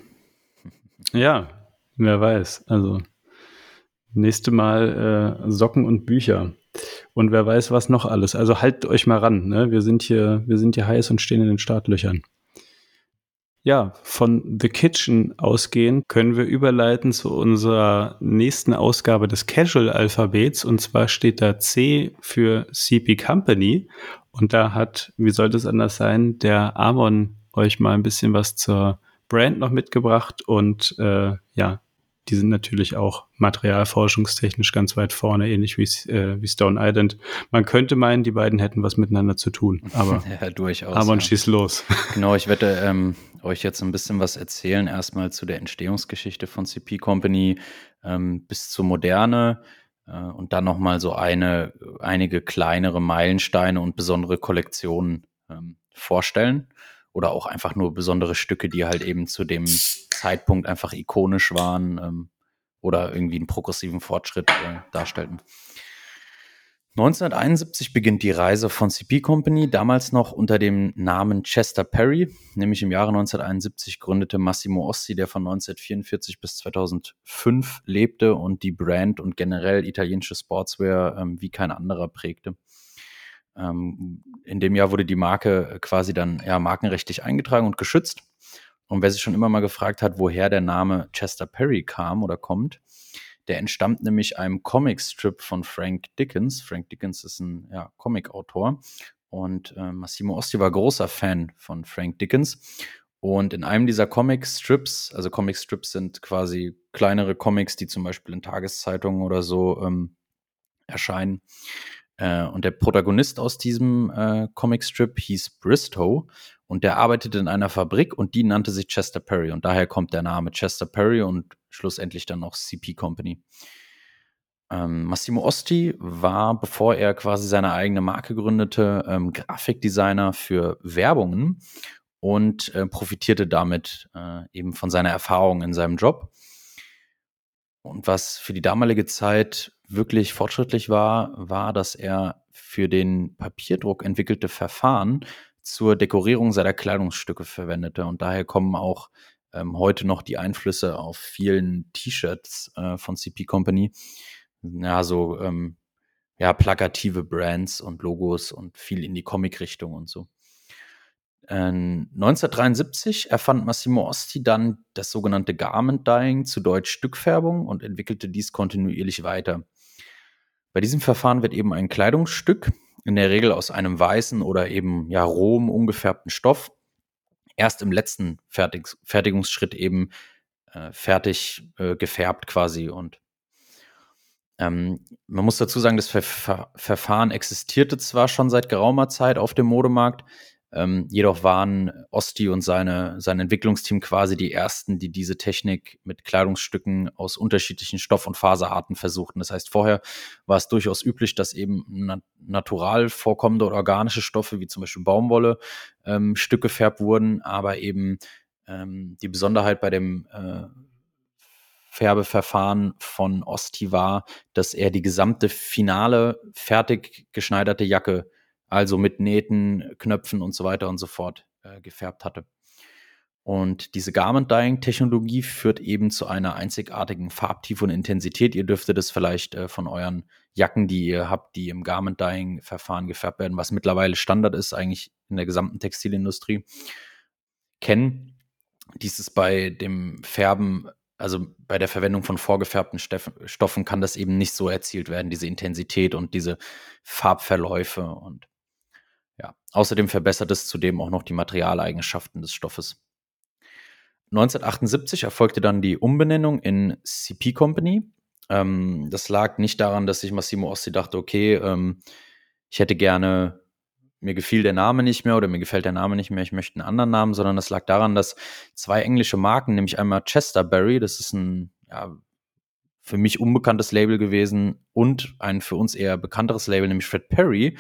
Ja, wer weiß. Also nächste Mal äh, Socken und Bücher. Und wer weiß, was noch alles. Also haltet euch mal ran. Ne? Wir, sind hier, wir sind hier heiß und stehen in den Startlöchern. Ja, von The Kitchen ausgehend können wir überleiten zu unserer nächsten Ausgabe des Casual-Alphabets. Und zwar steht da C für CP Company. Und da hat, wie sollte es anders sein, der Amon euch mal ein bisschen was zur Brand noch mitgebracht. Und äh, ja, die sind natürlich auch materialforschungstechnisch ganz weit vorne, ähnlich wie, äh, wie Stone Island. Man könnte meinen, die beiden hätten was miteinander zu tun, aber ja, durchaus. Aber ja. schieß los. Genau, ich werde ähm, euch jetzt ein bisschen was erzählen. Erstmal zu der Entstehungsgeschichte von CP Company ähm, bis zur Moderne äh, und dann nochmal so eine, einige kleinere Meilensteine und besondere Kollektionen ähm, vorstellen oder auch einfach nur besondere Stücke, die halt eben zu dem Zeitpunkt einfach ikonisch waren ähm, oder irgendwie einen progressiven Fortschritt äh, darstellten. 1971 beginnt die Reise von CP Company, damals noch unter dem Namen Chester Perry. Nämlich im Jahre 1971 gründete Massimo Ossi, der von 1944 bis 2005 lebte und die Brand und generell italienische Sportswear ähm, wie kein anderer prägte. Ähm, in dem Jahr wurde die Marke quasi dann ja, markenrechtlich eingetragen und geschützt. Und wer sich schon immer mal gefragt hat, woher der Name Chester Perry kam oder kommt, der entstammt nämlich einem Comicstrip von Frank Dickens. Frank Dickens ist ein ja, Comicautor und äh, Massimo Osti war großer Fan von Frank Dickens. Und in einem dieser Comicstrips, also Comicstrips sind quasi kleinere Comics, die zum Beispiel in Tageszeitungen oder so ähm, erscheinen, äh, und der Protagonist aus diesem äh, Comicstrip hieß Bristow und der arbeitete in einer Fabrik und die nannte sich Chester Perry und daher kommt der Name Chester Perry und schlussendlich dann auch CP Company. Ähm, Massimo Osti war, bevor er quasi seine eigene Marke gründete, ähm, Grafikdesigner für Werbungen und äh, profitierte damit äh, eben von seiner Erfahrung in seinem Job. Und was für die damalige Zeit wirklich fortschrittlich war, war, dass er für den Papierdruck entwickelte Verfahren zur Dekorierung seiner Kleidungsstücke verwendete. Und daher kommen auch ähm, heute noch die Einflüsse auf vielen T-Shirts äh, von CP Company. Ja, so ähm, ja, plakative Brands und Logos und viel in die Comic-Richtung und so. 1973 erfand Massimo Osti dann das sogenannte Garment Dyeing, zu Deutsch Stückfärbung, und entwickelte dies kontinuierlich weiter. Bei diesem Verfahren wird eben ein Kleidungsstück, in der Regel aus einem weißen oder eben ja rohem, ungefärbten Stoff, erst im letzten Fertig Fertigungsschritt eben äh, fertig äh, gefärbt quasi. Und ähm, man muss dazu sagen, das Ver Ver Verfahren existierte zwar schon seit geraumer Zeit auf dem Modemarkt, ähm, jedoch waren Osti und seine, sein Entwicklungsteam quasi die ersten, die diese Technik mit Kleidungsstücken aus unterschiedlichen Stoff- und Faserarten versuchten. Das heißt, vorher war es durchaus üblich, dass eben nat natural vorkommende oder organische Stoffe wie zum Beispiel Baumwolle ähm, Stück gefärbt wurden, aber eben ähm, die Besonderheit bei dem äh, Färbeverfahren von Osti war, dass er die gesamte finale fertig geschneiderte Jacke also mit Nähten, Knöpfen und so weiter und so fort äh, gefärbt hatte. Und diese Garment Dyeing Technologie führt eben zu einer einzigartigen Farbtiefe und Intensität. Ihr dürftet es vielleicht äh, von euren Jacken, die ihr habt, die im Garment Dyeing Verfahren gefärbt werden, was mittlerweile Standard ist eigentlich in der gesamten Textilindustrie, kennen. Dies ist bei dem Färben, also bei der Verwendung von vorgefärbten Stoffen kann das eben nicht so erzielt werden, diese Intensität und diese Farbverläufe und ja, außerdem verbessert es zudem auch noch die Materialeigenschaften des Stoffes. 1978 erfolgte dann die Umbenennung in CP Company. Ähm, das lag nicht daran, dass sich Massimo Ossi dachte, okay, ähm, ich hätte gerne, mir gefiel der Name nicht mehr oder mir gefällt der Name nicht mehr, ich möchte einen anderen Namen, sondern das lag daran, dass zwei englische Marken, nämlich einmal Chesterberry, das ist ein ja, für mich unbekanntes Label gewesen, und ein für uns eher bekannteres Label, nämlich Fred Perry,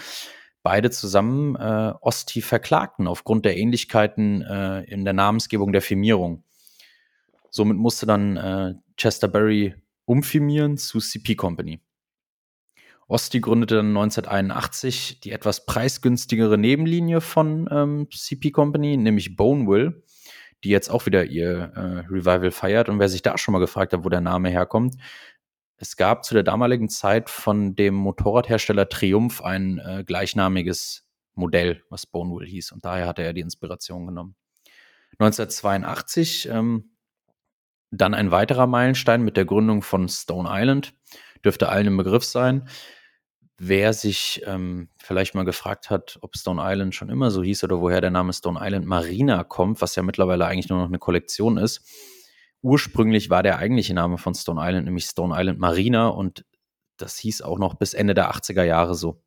beide zusammen äh, Osti verklagten aufgrund der Ähnlichkeiten äh, in der Namensgebung der Firmierung. Somit musste dann äh, Chester Berry umfirmieren zu CP Company. Osti gründete dann 1981 die etwas preisgünstigere Nebenlinie von ähm, CP Company, nämlich Bonewill, die jetzt auch wieder ihr äh, Revival feiert. Und wer sich da schon mal gefragt hat, wo der Name herkommt, es gab zu der damaligen Zeit von dem Motorradhersteller Triumph ein äh, gleichnamiges Modell, was Bonewool hieß. Und daher hatte er die Inspiration genommen. 1982 ähm, dann ein weiterer Meilenstein mit der Gründung von Stone Island. Dürfte allen im Begriff sein. Wer sich ähm, vielleicht mal gefragt hat, ob Stone Island schon immer so hieß oder woher der Name Stone Island Marina kommt, was ja mittlerweile eigentlich nur noch eine Kollektion ist, ursprünglich war der eigentliche Name von Stone Island nämlich Stone Island Marina und das hieß auch noch bis Ende der 80er Jahre so.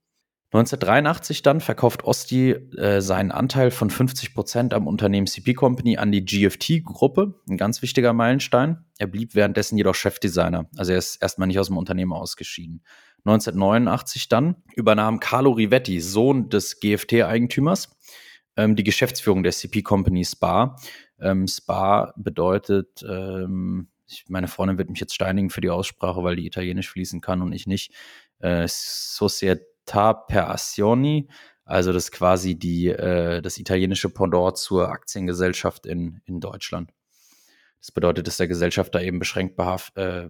1983 dann verkauft Osti äh, seinen Anteil von 50 Prozent am Unternehmen CP Company an die GFT-Gruppe, ein ganz wichtiger Meilenstein. Er blieb währenddessen jedoch Chefdesigner, also er ist erstmal nicht aus dem Unternehmen ausgeschieden. 1989 dann übernahm Carlo Rivetti, Sohn des GFT-Eigentümers, ähm, die Geschäftsführung der CP Company Spa, ähm, Spa bedeutet, ähm, ich, meine Freundin wird mich jetzt steinigen für die Aussprache, weil die Italienisch fließen kann und ich nicht. Äh, Società per Azioni, also das quasi die, äh, das italienische Pendant zur Aktiengesellschaft in, in Deutschland. Das bedeutet, dass der Gesellschafter eben beschränkt, behaft, äh,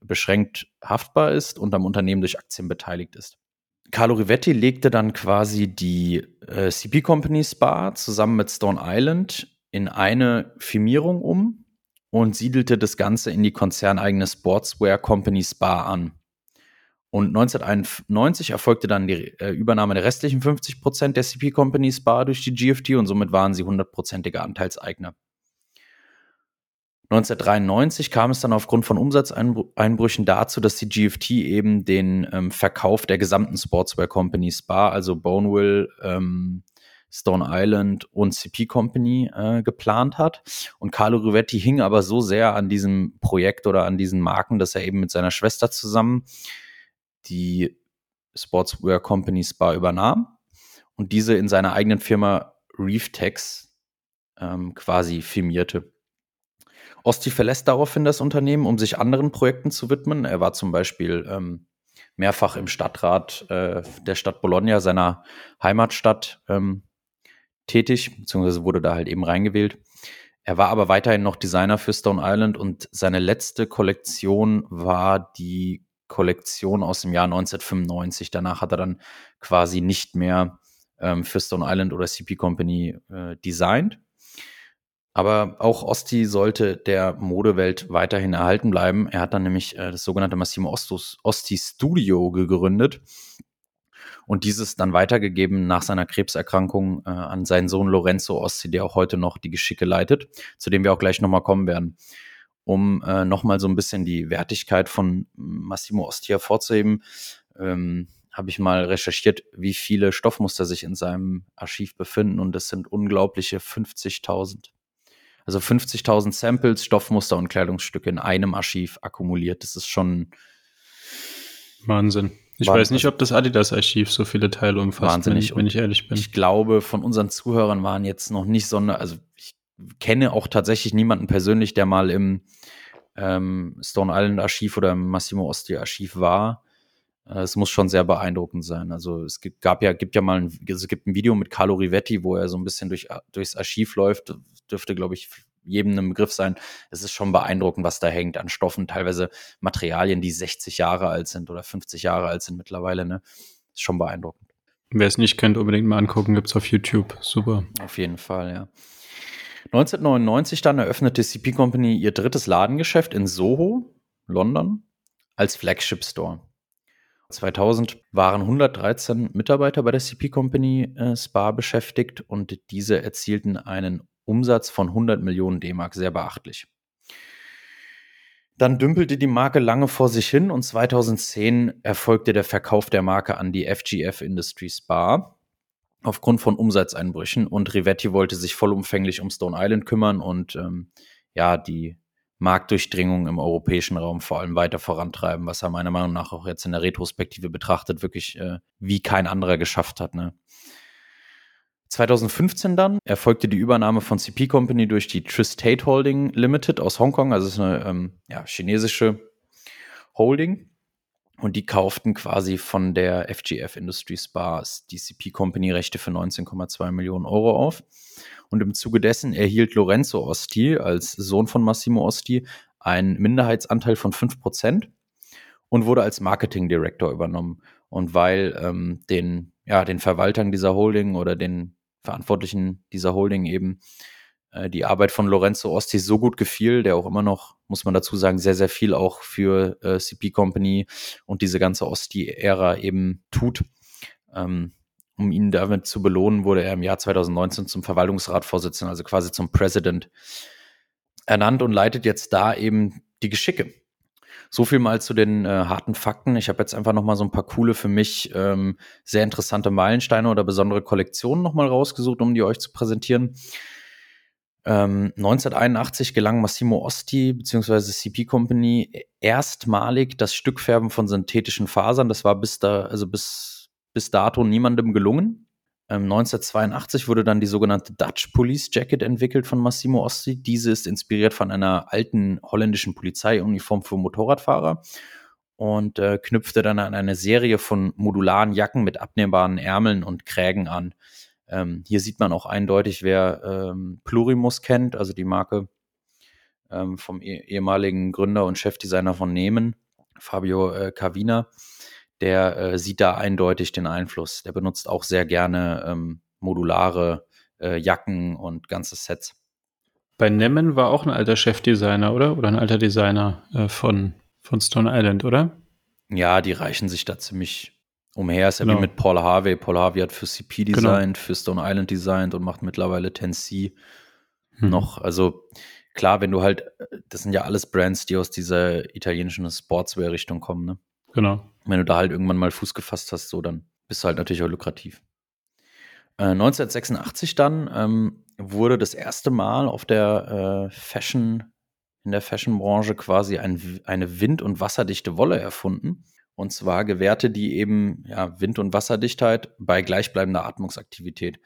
beschränkt haftbar ist und am Unternehmen durch Aktien beteiligt ist. Carlo Rivetti legte dann quasi die äh, CP Company Spa zusammen mit Stone Island in eine Firmierung um und siedelte das Ganze in die konzerneigene Sportswear Company Spa an. Und 1991 erfolgte dann die äh, Übernahme der restlichen 50 Prozent der CP Company Spa durch die GFT und somit waren sie hundertprozentige Anteilseigner. 1993 kam es dann aufgrund von Umsatzeinbrüchen dazu, dass die GFT eben den ähm, Verkauf der gesamten Sportswear Company Spa, also Bonewill, ähm, Stone Island und CP Company äh, geplant hat. Und Carlo Rivetti hing aber so sehr an diesem Projekt oder an diesen Marken, dass er eben mit seiner Schwester zusammen die Sportswear Company Spa übernahm und diese in seiner eigenen Firma Reeftex ähm, quasi firmierte. Osti verlässt daraufhin das Unternehmen, um sich anderen Projekten zu widmen. Er war zum Beispiel ähm, mehrfach im Stadtrat äh, der Stadt Bologna, seiner Heimatstadt, ähm, tätig, beziehungsweise wurde da halt eben reingewählt. Er war aber weiterhin noch Designer für Stone Island und seine letzte Kollektion war die Kollektion aus dem Jahr 1995. Danach hat er dann quasi nicht mehr ähm, für Stone Island oder CP Company äh, designt. Aber auch Osti sollte der Modewelt weiterhin erhalten bleiben. Er hat dann nämlich äh, das sogenannte Massimo Ostos, Osti Studio gegründet und dieses dann weitergegeben nach seiner Krebserkrankung äh, an seinen Sohn Lorenzo Osti, der auch heute noch die Geschicke leitet, zu dem wir auch gleich nochmal kommen werden. Um äh, nochmal so ein bisschen die Wertigkeit von Massimo Osti hervorzuheben, ähm, habe ich mal recherchiert, wie viele Stoffmuster sich in seinem Archiv befinden und das sind unglaubliche 50.000. Also 50.000 Samples, Stoffmuster und Kleidungsstücke in einem Archiv akkumuliert. Das ist schon Wahnsinn. Ich Wahnsinn. weiß nicht, ob das Adidas-Archiv so viele Teile umfasst, Wahnsinnig. Wenn, wenn ich ehrlich bin. Ich glaube, von unseren Zuhörern waren jetzt noch nicht so eine, also ich kenne auch tatsächlich niemanden persönlich, der mal im ähm, Stone Island Archiv oder im Massimo Osti Archiv war. Äh, es muss schon sehr beeindruckend sein. Also es gibt, gab ja, gibt ja mal ein, es gibt ein Video mit Carlo Rivetti, wo er so ein bisschen durch, durchs Archiv läuft. Dürfte, glaube ich, jedem ein Begriff sein. Es ist schon beeindruckend, was da hängt an Stoffen, teilweise Materialien, die 60 Jahre alt sind oder 50 Jahre alt sind mittlerweile. Ne? Ist schon beeindruckend. Wer es nicht kennt, unbedingt mal angucken, gibt es auf YouTube. Super. Auf jeden Fall, ja. 1999 dann eröffnete CP Company ihr drittes Ladengeschäft in Soho, London, als Flagship Store. 2000 waren 113 Mitarbeiter bei der CP Company äh, Spa beschäftigt und diese erzielten einen Umsatz von 100 Millionen D-Mark, sehr beachtlich. Dann dümpelte die Marke lange vor sich hin und 2010 erfolgte der Verkauf der Marke an die FGF Industries Bar aufgrund von Umsatzeinbrüchen und Rivetti wollte sich vollumfänglich um Stone Island kümmern und ähm, ja, die Marktdurchdringung im europäischen Raum vor allem weiter vorantreiben, was er meiner Meinung nach auch jetzt in der Retrospektive betrachtet, wirklich äh, wie kein anderer geschafft hat. Ne? 2015 dann erfolgte die Übernahme von CP Company durch die Tristate Holding Limited aus Hongkong, also ist eine ähm, ja, chinesische Holding. Und die kauften quasi von der FGF Industries Bars die CP Company Rechte für 19,2 Millionen Euro auf. Und im Zuge dessen erhielt Lorenzo Osti als Sohn von Massimo Osti einen Minderheitsanteil von 5% und wurde als Marketing Director übernommen. Und weil ähm, den, ja, den Verwaltern dieser Holding oder den Verantwortlichen dieser Holding eben äh, die Arbeit von Lorenzo Osti so gut gefiel, der auch immer noch, muss man dazu sagen, sehr, sehr viel auch für äh, CP Company und diese ganze Osti-Ära eben tut. Ähm, um ihn damit zu belohnen, wurde er im Jahr 2019 zum Verwaltungsratvorsitzenden, also quasi zum President ernannt und leitet jetzt da eben die Geschicke. So viel mal zu den äh, harten Fakten. Ich habe jetzt einfach noch mal so ein paar coole für mich ähm, sehr interessante Meilensteine oder besondere Kollektionen noch mal rausgesucht, um die euch zu präsentieren. Ähm, 1981 gelang Massimo Osti bzw. CP Company erstmalig das Stückfärben von synthetischen Fasern. Das war bis da, also bis bis dato niemandem gelungen. Ähm, 1982 wurde dann die sogenannte Dutch Police Jacket entwickelt von Massimo Osti. Diese ist inspiriert von einer alten holländischen Polizeiuniform für Motorradfahrer und äh, knüpfte dann an eine Serie von modularen Jacken mit abnehmbaren Ärmeln und Krägen an. Ähm, hier sieht man auch eindeutig, wer ähm, Plurimus kennt, also die Marke ähm, vom eh ehemaligen Gründer und Chefdesigner von Nehmen, Fabio äh, Cavina der äh, sieht da eindeutig den Einfluss. Der benutzt auch sehr gerne ähm, modulare äh, Jacken und ganze Sets. Bei Nemmen war auch ein alter Chefdesigner, oder? Oder ein alter Designer äh, von, von Stone Island, oder? Ja, die reichen sich da ziemlich umher. Ist ja genau. wie mit Paul Harvey. Paul Harvey hat für CP genau. designt, genau. für Stone Island designt und macht mittlerweile Tennessee hm. noch. Also klar, wenn du halt, äh, das sind ja alles Brands, die aus dieser italienischen Sportswear-Richtung kommen, ne? Genau. Wenn du da halt irgendwann mal Fuß gefasst hast, so, dann bist du halt natürlich auch lukrativ. Äh, 1986 dann ähm, wurde das erste Mal auf der äh, Fashion, in der Fashionbranche quasi ein, eine wind- und wasserdichte Wolle erfunden. Und zwar gewährte die eben ja, Wind- und Wasserdichtheit bei gleichbleibender Atmungsaktivität.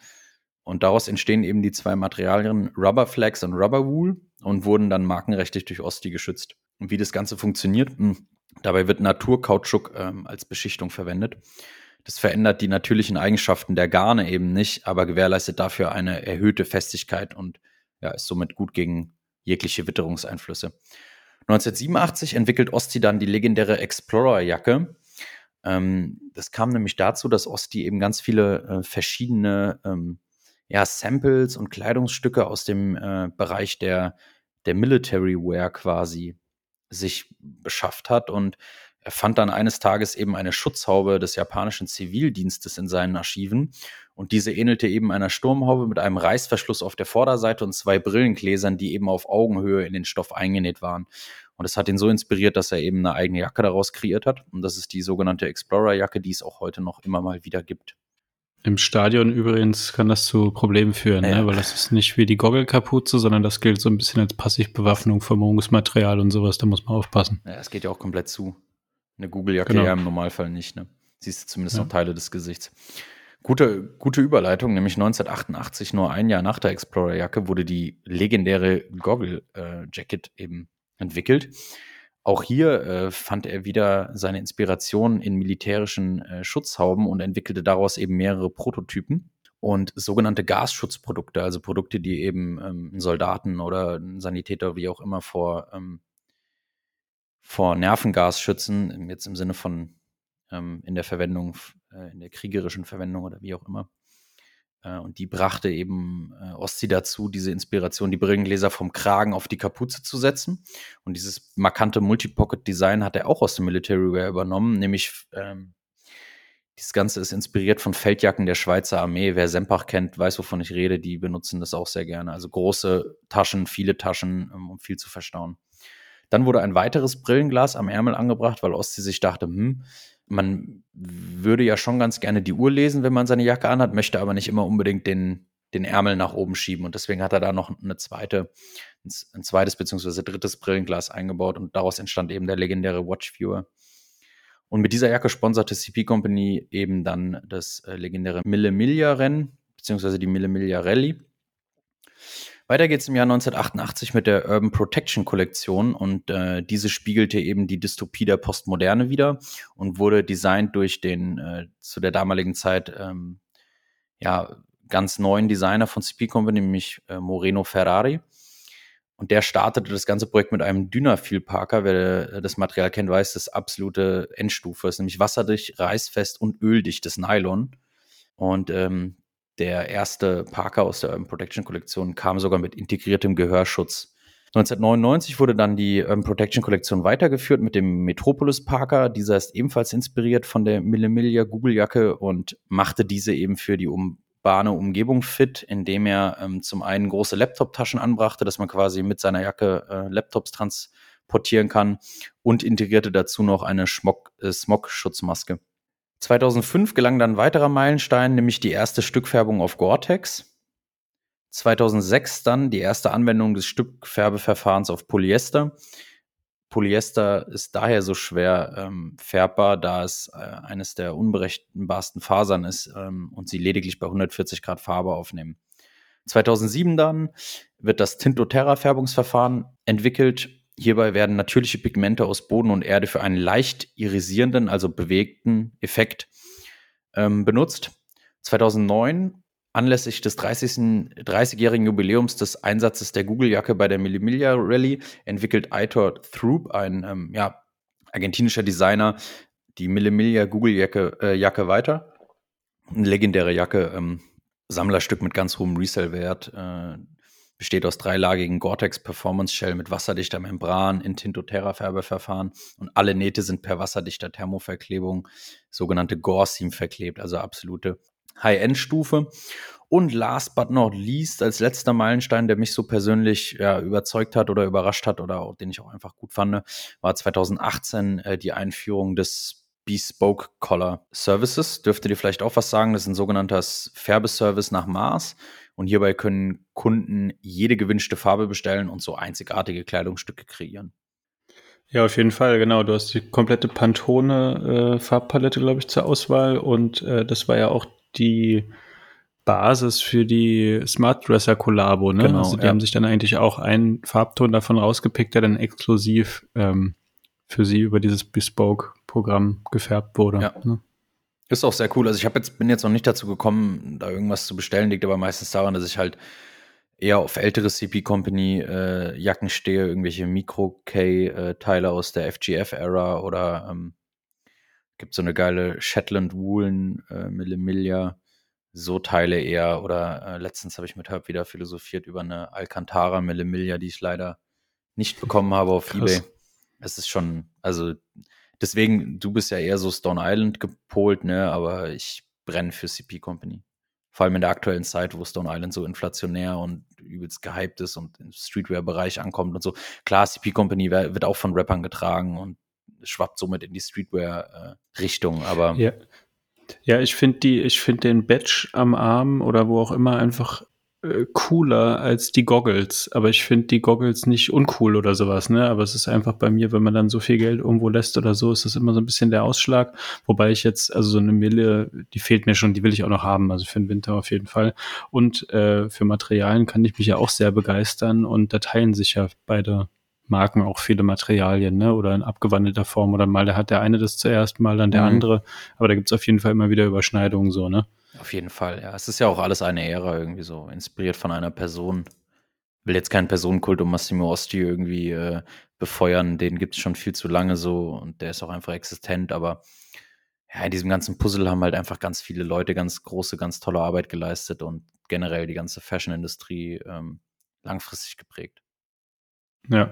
Und daraus entstehen eben die zwei Materialien Rubber Flags und Rubber Wool und wurden dann markenrechtlich durch Osti geschützt. Und wie das Ganze funktioniert, hm, Dabei wird Naturkautschuk ähm, als Beschichtung verwendet. Das verändert die natürlichen Eigenschaften der Garne eben nicht, aber gewährleistet dafür eine erhöhte Festigkeit und ja, ist somit gut gegen jegliche Witterungseinflüsse. 1987 entwickelt Osti dann die legendäre Explorer-Jacke, Ähm, das kam nämlich dazu, dass Osti eben ganz viele äh, verschiedene ähm, ja, Samples und Kleidungsstücke aus dem äh, Bereich der, der Military Wear quasi sich beschafft hat und er fand dann eines Tages eben eine Schutzhaube des japanischen Zivildienstes in seinen Archiven und diese ähnelte eben einer Sturmhaube mit einem Reißverschluss auf der Vorderseite und zwei Brillengläsern, die eben auf Augenhöhe in den Stoff eingenäht waren. Und das hat ihn so inspiriert, dass er eben eine eigene Jacke daraus kreiert hat. Und das ist die sogenannte Explorer-Jacke, die es auch heute noch immer mal wieder gibt. Im Stadion übrigens kann das zu Problemen führen, ne? ja. ne? weil das ist nicht wie die Goggelkapuze, sondern das gilt so ein bisschen als Passivbewaffnung, Vermummungsmaterial und sowas. Da muss man aufpassen. Ja, es geht ja auch komplett zu. Eine Google-Jacke genau. ja im Normalfall nicht. Ne? Siehst du zumindest ja. noch Teile des Gesichts. Gute, gute Überleitung, nämlich 1988, nur ein Jahr nach der Explorer-Jacke, wurde die legendäre Goggle-Jacket äh, eben entwickelt. Auch hier äh, fand er wieder seine Inspiration in militärischen äh, Schutzhauben und entwickelte daraus eben mehrere Prototypen und sogenannte Gasschutzprodukte, also Produkte, die eben ähm, Soldaten oder Sanitäter, wie auch immer, vor, ähm, vor Nervengas schützen, jetzt im Sinne von ähm, in der Verwendung, äh, in der kriegerischen Verwendung oder wie auch immer. Äh, und die brachte eben äh, Ostsee dazu, diese Inspiration, die Brillengläser vom Kragen auf die Kapuze zu setzen. Und dieses markante Multipocket-Design hat er auch aus dem Military Wear übernommen, nämlich ähm, dieses Ganze ist inspiriert von Feldjacken der Schweizer Armee. Wer Sempach kennt, weiß, wovon ich rede. Die benutzen das auch sehr gerne. Also große Taschen, viele Taschen, ähm, um viel zu verstauen. Dann wurde ein weiteres Brillenglas am Ärmel angebracht, weil Ostsee sich dachte, hm, man würde ja schon ganz gerne die Uhr lesen, wenn man seine Jacke anhat, möchte aber nicht immer unbedingt den, den Ärmel nach oben schieben. Und deswegen hat er da noch eine zweite, ein zweites bzw. drittes Brillenglas eingebaut und daraus entstand eben der legendäre Watchviewer. Und mit dieser Jacke sponserte CP Company eben dann das äh, legendäre Mille Miglia Rennen beziehungsweise die Mille Miglia Rallye. Weiter geht es im Jahr 1988 mit der Urban Protection Kollektion und äh, diese spiegelte eben die Dystopie der Postmoderne wieder und wurde designt durch den äh, zu der damaligen Zeit ähm, ja ganz neuen Designer von CP Company, nämlich äh, Moreno Ferrari. Und der startete das ganze Projekt mit einem Dynafil Parker. Wer das Material kennt, weiß, das absolute Endstufe ist nämlich wasserdicht, reißfest und öldichtes Nylon. Und ähm, der erste Parker aus der Urban Protection Kollektion kam sogar mit integriertem Gehörschutz. 1999 wurde dann die Urban Protection Kollektion weitergeführt mit dem Metropolis Parker. Dieser ist ebenfalls inspiriert von der Millimilia Google-Jacke und machte diese eben für die urbane Umgebung fit, indem er ähm, zum einen große Laptop-Taschen anbrachte, dass man quasi mit seiner Jacke äh, Laptops transportieren kann und integrierte dazu noch eine äh, Smog-Schutzmaske. 2005 gelang dann ein weiterer Meilenstein, nämlich die erste Stückfärbung auf Gore-Tex. 2006 dann die erste Anwendung des Stückfärbeverfahrens auf Polyester. Polyester ist daher so schwer ähm, färbbar, da es äh, eines der unberechenbarsten Fasern ist ähm, und sie lediglich bei 140 Grad Farbe aufnehmen. 2007 dann wird das Tintoterra-Färbungsverfahren entwickelt Hierbei werden natürliche Pigmente aus Boden und Erde für einen leicht irisierenden, also bewegten Effekt ähm, benutzt. 2009, anlässlich des 30. 30-jährigen Jubiläums des Einsatzes der Google-Jacke bei der Millimilia Rally, entwickelt Aitor Throop, ein ähm, ja, argentinischer Designer, die Millimilia Google-Jacke äh, Jacke weiter. Eine legendäre Jacke, ähm, Sammlerstück mit ganz hohem Resale-Wert. Äh, besteht aus dreilagigen Gore-Tex Performance Shell mit wasserdichter Membran in Tintoterra-Färbeverfahren und alle Nähte sind per wasserdichter Thermoverklebung, sogenannte Gore-Seam verklebt, also absolute High-End-Stufe. Und last but not least, als letzter Meilenstein, der mich so persönlich ja, überzeugt hat oder überrascht hat oder den ich auch einfach gut fand, war 2018 äh, die Einführung des Bespoke Collar Services. Dürfte dir vielleicht auch was sagen? Das ist ein sogenannter Färbeservice nach Maß. Und hierbei können Kunden jede gewünschte Farbe bestellen und so einzigartige Kleidungsstücke kreieren. Ja, auf jeden Fall, genau. Du hast die komplette Pantone-Farbpalette, äh, glaube ich, zur Auswahl. Und äh, das war ja auch die Basis für die Smart Dresser Collabo. Ne? Genau, also die ja. haben sich dann eigentlich auch einen Farbton davon rausgepickt, der dann exklusiv ähm, für sie über dieses Bespoke-Programm gefärbt wurde. Ja. Ne? Ist auch sehr cool. Also ich jetzt, bin jetzt noch nicht dazu gekommen, da irgendwas zu bestellen. Liegt aber meistens daran, dass ich halt eher auf ältere CP Company äh, Jacken stehe, irgendwelche Micro K äh, Teile aus der FGF Era oder ähm, Gibt so eine geile Shetland Woolen äh, Millimilia. So Teile eher. Oder äh, letztens habe ich mit Herb wieder philosophiert über eine Alcantara Millimilia, die ich leider nicht bekommen habe auf Krass. Ebay. Es ist schon, also deswegen, du bist ja eher so Stone Island gepolt, ne? Aber ich brenne für CP Company. Vor allem in der aktuellen Zeit, wo Stone Island so inflationär und übelst gehypt ist und im Streetwear-Bereich ankommt und so. Klar, CP Company wird auch von Rappern getragen und schwappt somit in die Streetwear-Richtung, aber. Ja. Ja, ich finde die, ich finde den Badge am Arm oder wo auch immer einfach äh, cooler als die Goggles. Aber ich finde die Goggles nicht uncool oder sowas, ne? Aber es ist einfach bei mir, wenn man dann so viel Geld irgendwo lässt oder so, ist das immer so ein bisschen der Ausschlag. Wobei ich jetzt, also so eine Mille, die fehlt mir schon, die will ich auch noch haben, also für den Winter auf jeden Fall. Und äh, für Materialien kann ich mich ja auch sehr begeistern und da teilen sich ja beide Marken auch viele Materialien, ne? Oder in abgewandelter Form. Oder mal der hat der eine das zuerst, mal dann der mhm. andere. Aber da gibt's auf jeden Fall immer wieder Überschneidungen so, ne? Auf jeden Fall, ja. Es ist ja auch alles eine Ära irgendwie so, inspiriert von einer Person. Will jetzt keinen Personenkult um Massimo Osti irgendwie äh, befeuern, den gibt's schon viel zu lange so und der ist auch einfach existent, aber ja, in diesem ganzen Puzzle haben halt einfach ganz viele Leute ganz große, ganz tolle Arbeit geleistet und generell die ganze Fashion-Industrie ähm, langfristig geprägt. Ja,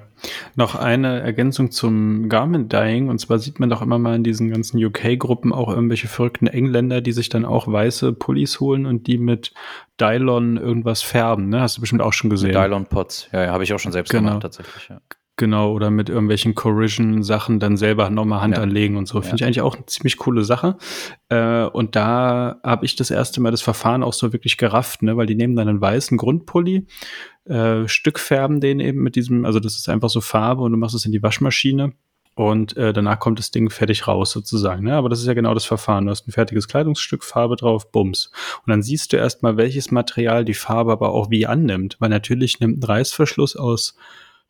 noch eine Ergänzung zum Garment Dyeing. Und zwar sieht man doch immer mal in diesen ganzen UK-Gruppen auch irgendwelche verrückten Engländer, die sich dann auch weiße Pullis holen und die mit Dylon irgendwas färben. Ne? Hast du bestimmt auch schon gesehen. Dylon Pots, ja, ja habe ich auch schon selbst genau. gemacht tatsächlich. Ja. Genau, oder mit irgendwelchen Corrosion-Sachen dann selber nochmal Hand ja. anlegen und so. Finde ja. ich eigentlich auch eine ziemlich coole Sache. Äh, und da habe ich das erste Mal das Verfahren auch so wirklich gerafft, ne? weil die nehmen dann einen weißen Grundpulli, äh, Stück färben den eben mit diesem, also das ist einfach so Farbe und du machst es in die Waschmaschine und äh, danach kommt das Ding fertig raus sozusagen. Ne? Aber das ist ja genau das Verfahren. Du hast ein fertiges Kleidungsstück, Farbe drauf, Bums. Und dann siehst du erstmal, welches Material die Farbe aber auch wie annimmt. Weil natürlich nimmt ein Reißverschluss aus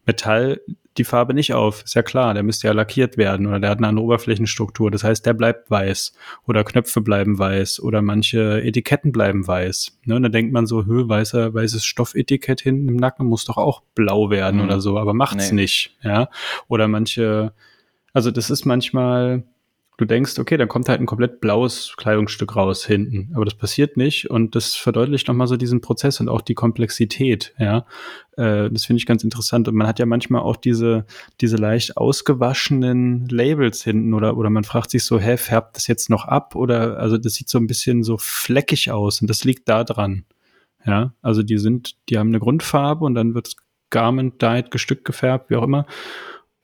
Metall die Farbe nicht auf. Ist ja klar, der müsste ja lackiert werden oder der hat eine andere Oberflächenstruktur. Das heißt, der bleibt weiß oder Knöpfe bleiben weiß oder manche Etiketten bleiben weiß. Ne? Und dann denkt man so, hö, weißer, weißes Stoffetikett hinten im Nacken muss doch auch blau werden mhm. oder so, aber macht's nee. nicht. Ja, oder manche, also das ist manchmal, du denkst, okay, dann kommt halt ein komplett blaues Kleidungsstück raus hinten, aber das passiert nicht und das verdeutlicht nochmal so diesen Prozess und auch die Komplexität, ja. Äh, das finde ich ganz interessant und man hat ja manchmal auch diese, diese leicht ausgewaschenen Labels hinten oder, oder man fragt sich so, hä, färbt das jetzt noch ab oder, also das sieht so ein bisschen so fleckig aus und das liegt da dran, ja. Also die sind, die haben eine Grundfarbe und dann wird Garment dyed, gestückt gefärbt, wie auch immer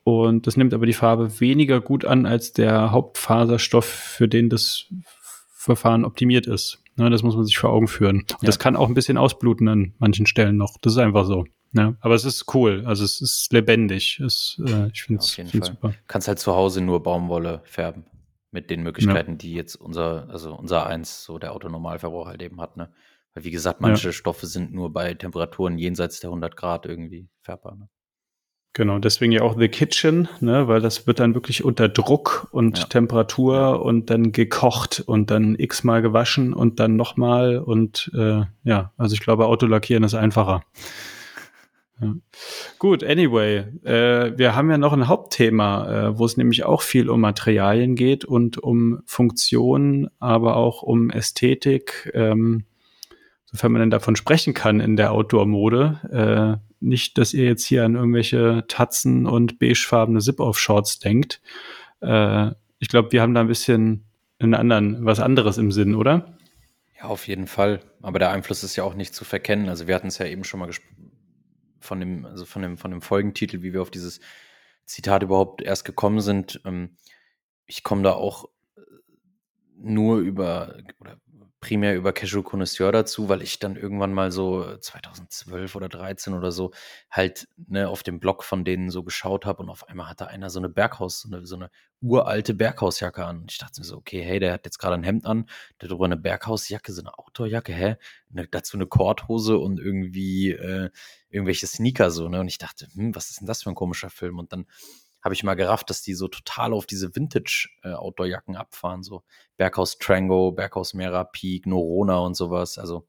und das nimmt aber die Farbe weniger gut an als der Hauptfaserstoff, für den das Verfahren optimiert ist. Ne, das muss man sich vor Augen führen. Und ja. das kann auch ein bisschen ausbluten an manchen Stellen noch. Das ist einfach so. Ne? Aber es ist cool. Also es ist lebendig. Es, äh, ich finde es super. Kannst halt zu Hause nur Baumwolle färben. Mit den Möglichkeiten, ja. die jetzt unser, also unser eins, so der Autonormalverbraucher halt eben hat. Ne? Weil wie gesagt, manche ja. Stoffe sind nur bei Temperaturen jenseits der 100 Grad irgendwie färbbar. Ne? Genau, deswegen ja auch The Kitchen, ne, weil das wird dann wirklich unter Druck und ja. Temperatur und dann gekocht und dann x-mal gewaschen und dann nochmal und äh, ja, also ich glaube, Autolackieren ist einfacher. Ja. Gut, anyway, äh, wir haben ja noch ein Hauptthema, äh, wo es nämlich auch viel um Materialien geht und um Funktion, aber auch um Ästhetik, ähm, sofern man denn davon sprechen kann in der Outdoor-Mode. Äh, nicht, dass ihr jetzt hier an irgendwelche Tatzen und beigefarbene Zip-Off-Shorts denkt. Äh, ich glaube, wir haben da ein bisschen einen anderen, was anderes im Sinn, oder? Ja, auf jeden Fall. Aber der Einfluss ist ja auch nicht zu verkennen. Also wir hatten es ja eben schon mal von dem, also von dem, von dem Folgentitel, wie wir auf dieses Zitat überhaupt erst gekommen sind. Ähm, ich komme da auch nur über, oder primär über Casual Connoisseur dazu, weil ich dann irgendwann mal so 2012 oder 13 oder so halt ne, auf dem Blog von denen so geschaut habe und auf einmal hatte einer so eine Berghaus, so eine, so eine uralte Berghausjacke an. Ich dachte mir so, okay, hey, der hat jetzt gerade ein Hemd an, der drüber eine Berghausjacke, so eine Outdoorjacke, hä? Ne, dazu eine Korthose und irgendwie äh, irgendwelche Sneaker so, ne? Und ich dachte, hm, was ist denn das für ein komischer Film? Und dann habe ich mal gerafft, dass die so total auf diese Vintage-Outdoor-Jacken äh, abfahren. So Berghaus Trango, Berghaus Mera Peak, Norona und sowas. Also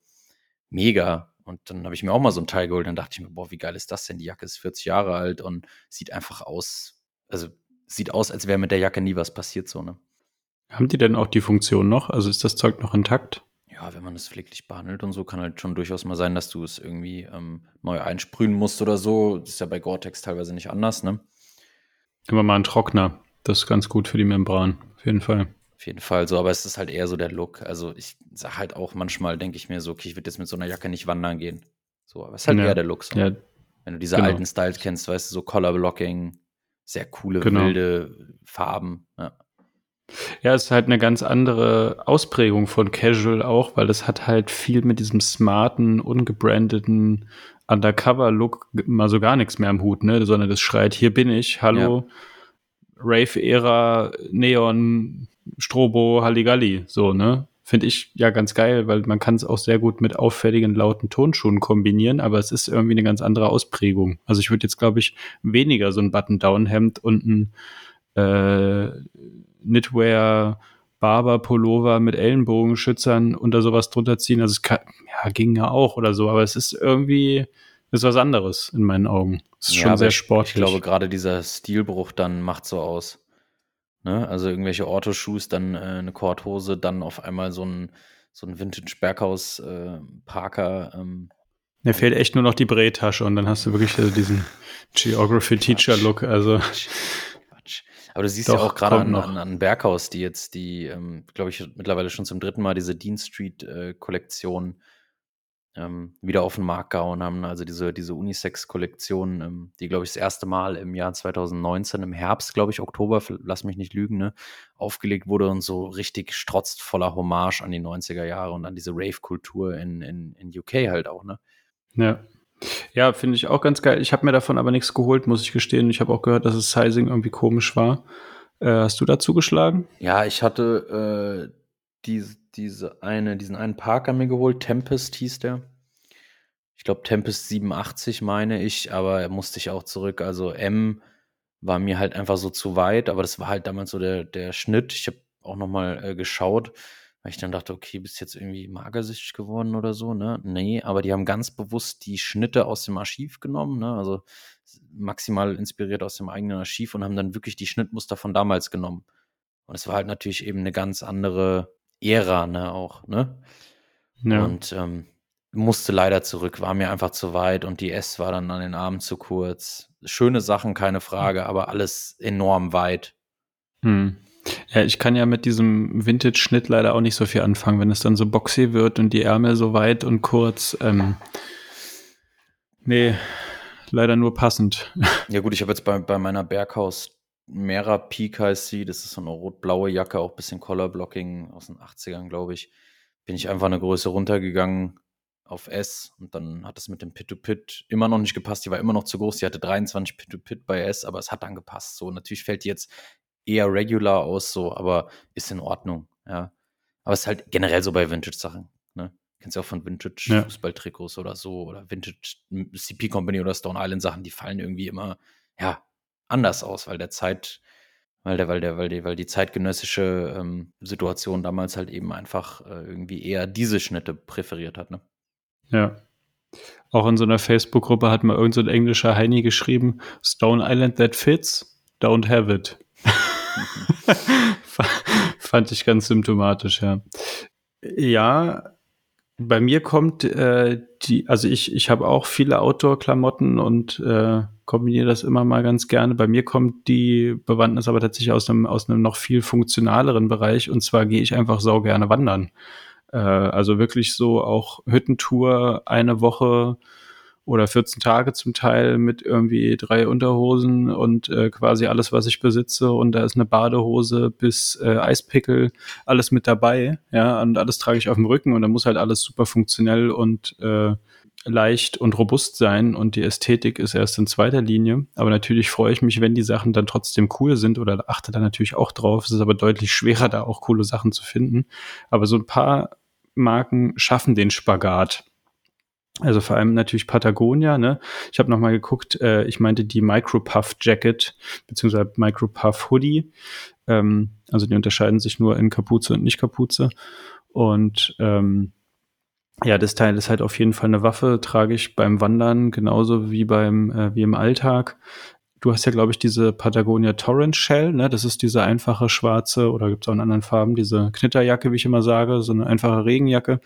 mega. Und dann habe ich mir auch mal so ein Teil geholt. Dann dachte ich mir, boah, wie geil ist das denn? Die Jacke ist 40 Jahre alt und sieht einfach aus, also sieht aus, als wäre mit der Jacke nie was passiert, so, ne? Haben die denn auch die Funktion noch? Also ist das Zeug noch intakt? Ja, wenn man es pfleglich behandelt und so, kann halt schon durchaus mal sein, dass du es irgendwie ähm, neu einsprühen musst oder so. Das ist ja bei Gore-Tex teilweise nicht anders, ne? Immer mal ein Trockner. Das ist ganz gut für die Membran, auf jeden Fall. Auf jeden Fall so, aber es ist halt eher so der Look. Also ich sag halt auch manchmal, denke ich mir so, okay, ich würde jetzt mit so einer Jacke nicht wandern gehen. So, aber es ist halt ja. eher der Look. So. Ja. Wenn du diese genau. alten Styles kennst, weißt du, so Color Blocking, sehr coole, genau. wilde Farben. Ja. Ja, es ist halt eine ganz andere Ausprägung von Casual auch, weil es hat halt viel mit diesem smarten, ungebrandeten Undercover-Look mal so gar nichts mehr am Hut, ne? Sondern das schreit, hier bin ich, hallo, ja. Rave-Ära, Neon, Strobo, Halligalli, so, ne? Finde ich ja ganz geil, weil man kann es auch sehr gut mit auffälligen, lauten Tonschuhen kombinieren, aber es ist irgendwie eine ganz andere Ausprägung. Also ich würde jetzt, glaube ich, weniger so ein Button-Down-Hemd und ein äh, Knitwear Barber Pullover mit Ellenbogenschützern unter sowas drunter ziehen. Also es kann, ja, ging ja auch oder so, aber es ist irgendwie ist was anderes in meinen Augen. Es ist ja, schon sehr sportlich. Ich glaube, gerade dieser Stilbruch dann macht so aus. Ne? Also irgendwelche Ortho-Shoes, dann äh, eine Korthose, dann auf einmal so ein, so ein Vintage Berghaus äh, Parker. Ähm. Mir fehlt echt nur noch die Breitasche und dann hast du wirklich also diesen Geography Teacher Look. Also aber du siehst Doch, ja auch gerade an, an, an, Berghaus, die jetzt die, ähm, glaube ich, mittlerweile schon zum dritten Mal diese Dean Street äh, Kollektion ähm, wieder auf den Markt gehauen haben. Also diese, diese Unisex-Kollektion, ähm, die, glaube ich, das erste Mal im Jahr 2019, im Herbst, glaube ich, Oktober, lass mich nicht lügen, ne, aufgelegt wurde und so richtig strotzt voller Hommage an die 90er Jahre und an diese Rave-Kultur in, in, in UK halt auch, ne? Ja. Ja, finde ich auch ganz geil. Ich habe mir davon aber nichts geholt, muss ich gestehen. Ich habe auch gehört, dass das Sizing irgendwie komisch war. Äh, hast du dazu geschlagen? Ja, ich hatte äh, diese, diese eine, diesen einen Parker mir geholt. Tempest hieß der. Ich glaube, Tempest 87 meine ich, aber er musste ich auch zurück. Also M war mir halt einfach so zu weit, aber das war halt damals so der, der Schnitt. Ich habe auch noch mal äh, geschaut weil ich dann dachte, okay, bist jetzt irgendwie magersüchtig geworden oder so, ne? Nee, aber die haben ganz bewusst die Schnitte aus dem Archiv genommen, ne? Also maximal inspiriert aus dem eigenen Archiv und haben dann wirklich die Schnittmuster von damals genommen. Und es war halt natürlich eben eine ganz andere Ära, ne, auch, ne? Ja. Und ähm, musste leider zurück, war mir einfach zu weit und die S war dann an den Armen zu kurz. Schöne Sachen, keine Frage, aber alles enorm weit. Hm. Ja, ich kann ja mit diesem Vintage-Schnitt leider auch nicht so viel anfangen, wenn es dann so boxy wird und die Ärmel so weit und kurz. Ähm, nee, leider nur passend. Ja gut, ich habe jetzt bei, bei meiner Berghaus Mera Peak heißt sie, das ist so eine rot-blaue Jacke, auch ein bisschen Color-Blocking aus den 80ern, glaube ich. Bin ich einfach eine Größe runtergegangen auf S und dann hat es mit dem Pit-to-Pit immer noch nicht gepasst. Die war immer noch zu groß. Die hatte 23 Pit-to-Pit bei S, aber es hat dann gepasst. So, natürlich fällt die jetzt eher regular aus, so, aber ist in Ordnung, ja. Aber es ist halt generell so bei Vintage-Sachen, ne? Kennst du auch von Vintage-Fußballtrikots ja. oder so oder Vintage CP Company oder Stone Island Sachen, die fallen irgendwie immer, ja, anders aus, weil der Zeit, weil der, weil der, weil die, weil die zeitgenössische ähm, Situation damals halt eben einfach äh, irgendwie eher diese Schnitte präferiert hat, ne? Ja. Auch in so einer Facebook-Gruppe hat mal irgend so englischer Heini geschrieben, Stone Island that fits, don't have it. Fand ich ganz symptomatisch, ja. Ja, bei mir kommt äh, die, also ich, ich habe auch viele Outdoor-Klamotten und äh, kombiniere das immer mal ganz gerne. Bei mir kommt die Bewandtnis aber tatsächlich aus einem, aus einem noch viel funktionaleren Bereich und zwar gehe ich einfach sau gerne wandern. Äh, also wirklich so auch Hüttentour eine Woche oder 14 Tage zum Teil mit irgendwie drei Unterhosen und äh, quasi alles, was ich besitze. Und da ist eine Badehose bis äh, Eispickel, alles mit dabei. Ja, und alles trage ich auf dem Rücken und da muss halt alles super funktionell und äh, leicht und robust sein und die Ästhetik ist erst in zweiter Linie. Aber natürlich freue ich mich, wenn die Sachen dann trotzdem cool sind oder achte da natürlich auch drauf. Es ist aber deutlich schwerer, da auch coole Sachen zu finden. Aber so ein paar Marken schaffen den Spagat. Also vor allem natürlich Patagonia, ne? Ich habe nochmal geguckt, äh, ich meinte die Micropuff Jacket, beziehungsweise Micropuff Hoodie. Ähm, also die unterscheiden sich nur in Kapuze und nicht Kapuze. Und ähm, ja, das Teil ist halt auf jeden Fall eine Waffe, trage ich beim Wandern genauso wie beim äh, wie im Alltag. du hast ja, glaube ich, diese Patagonia Torrent Shell, ne? Das ist diese einfache schwarze, oder gibt es auch in anderen Farben, diese Knitterjacke, wie ich immer sage, so eine einfache Regenjacke.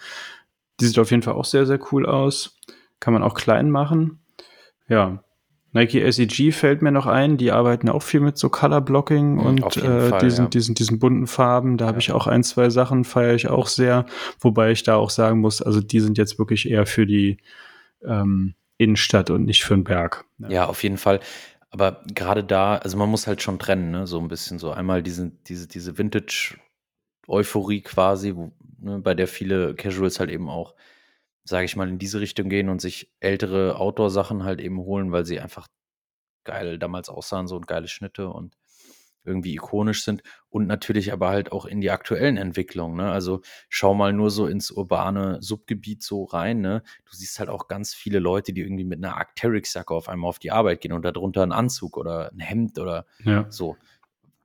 Die sieht auf jeden Fall auch sehr, sehr cool aus. Kann man auch klein machen. Ja. Nike SEG fällt mir noch ein, die arbeiten auch viel mit so Color Blocking mhm, und äh, Fall, diesen, ja. diesen, diesen bunten Farben. Da ja. habe ich auch ein, zwei Sachen, feiere ich auch sehr. Wobei ich da auch sagen muss, also die sind jetzt wirklich eher für die ähm, Innenstadt und nicht für den Berg. Ja. ja, auf jeden Fall. Aber gerade da, also man muss halt schon trennen, ne? so ein bisschen so. Einmal diese, diese, diese Vintage-Euphorie quasi, wo, ne, bei der viele Casuals halt eben auch, sage ich mal, in diese Richtung gehen und sich ältere Outdoor-Sachen halt eben holen, weil sie einfach geil damals aussahen, so und geile Schnitte und irgendwie ikonisch sind und natürlich aber halt auch in die aktuellen Entwicklungen. Ne? Also schau mal nur so ins urbane Subgebiet so rein. Ne? Du siehst halt auch ganz viele Leute, die irgendwie mit einer Arcteryx-Jacke auf einmal auf die Arbeit gehen und darunter einen Anzug oder ein Hemd oder ja. so.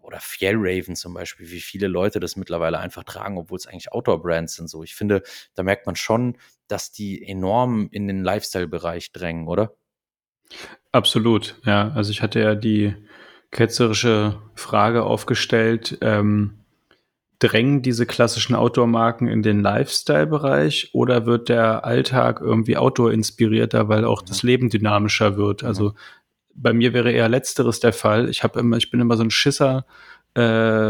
Oder Fjellraven zum Beispiel, wie viele Leute das mittlerweile einfach tragen, obwohl es eigentlich Outdoor-Brands sind. So, ich finde, da merkt man schon, dass die enorm in den Lifestyle-Bereich drängen, oder? Absolut, ja. Also ich hatte ja die ketzerische Frage aufgestellt, ähm, drängen diese klassischen Outdoor-Marken in den Lifestyle-Bereich oder wird der Alltag irgendwie Outdoor-inspirierter, weil auch das Leben dynamischer wird? Also bei mir wäre eher letzteres der Fall. Ich habe immer, ich bin immer so ein Schisser, äh,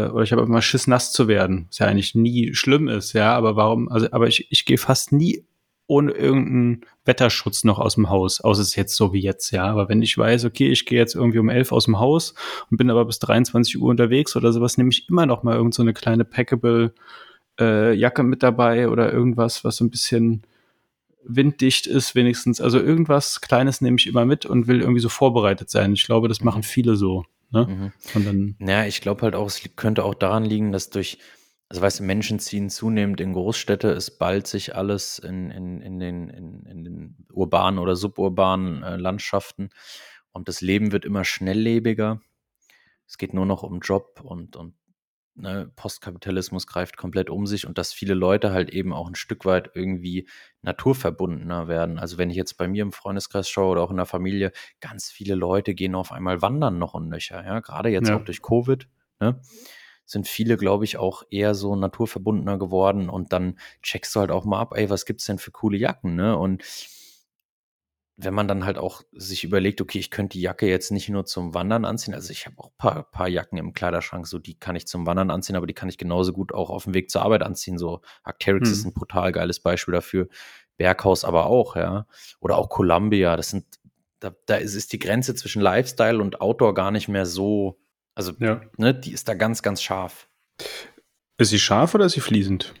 oder ich habe immer Schiss, nass zu werden. Was ja eigentlich nie schlimm ist, ja, aber warum, also, aber ich, ich gehe fast nie ohne irgendeinen Wetterschutz noch aus dem Haus, außer es jetzt so wie jetzt, ja. Aber wenn ich weiß, okay, ich gehe jetzt irgendwie um elf aus dem Haus und bin aber bis 23 Uhr unterwegs oder sowas, nehme ich immer noch mal irgend so eine kleine Packable äh, Jacke mit dabei oder irgendwas, was so ein bisschen winddicht ist, wenigstens. Also irgendwas Kleines nehme ich immer mit und will irgendwie so vorbereitet sein. Ich glaube, das machen viele so. Ne? Mhm. Und dann, ja, ich glaube halt auch, es könnte auch daran liegen, dass durch also weißt du, Menschen ziehen zunehmend in Großstädte, es ballt sich alles in, in, in, den, in, in den urbanen oder suburbanen äh, Landschaften und das Leben wird immer schnelllebiger. Es geht nur noch um Job und, und ne, Postkapitalismus greift komplett um sich und dass viele Leute halt eben auch ein Stück weit irgendwie naturverbundener werden. Also wenn ich jetzt bei mir im Freundeskreis schaue oder auch in der Familie, ganz viele Leute gehen auf einmal wandern noch und nöcher, ja, gerade jetzt ja. auch durch Covid. Ne? sind viele, glaube ich, auch eher so naturverbundener geworden und dann checkst du halt auch mal ab, ey, was gibt's denn für coole Jacken, ne? Und wenn man dann halt auch sich überlegt, okay, ich könnte die Jacke jetzt nicht nur zum Wandern anziehen, also ich habe auch ein paar, paar Jacken im Kleiderschrank, so die kann ich zum Wandern anziehen, aber die kann ich genauso gut auch auf dem Weg zur Arbeit anziehen. So Arcteryx hm. ist ein brutal geiles Beispiel dafür. Berghaus aber auch, ja. Oder auch Columbia, das sind, da, da ist, ist die Grenze zwischen Lifestyle und Outdoor gar nicht mehr so also, ja. ne, die ist da ganz, ganz scharf. Ist sie scharf oder ist sie fließend?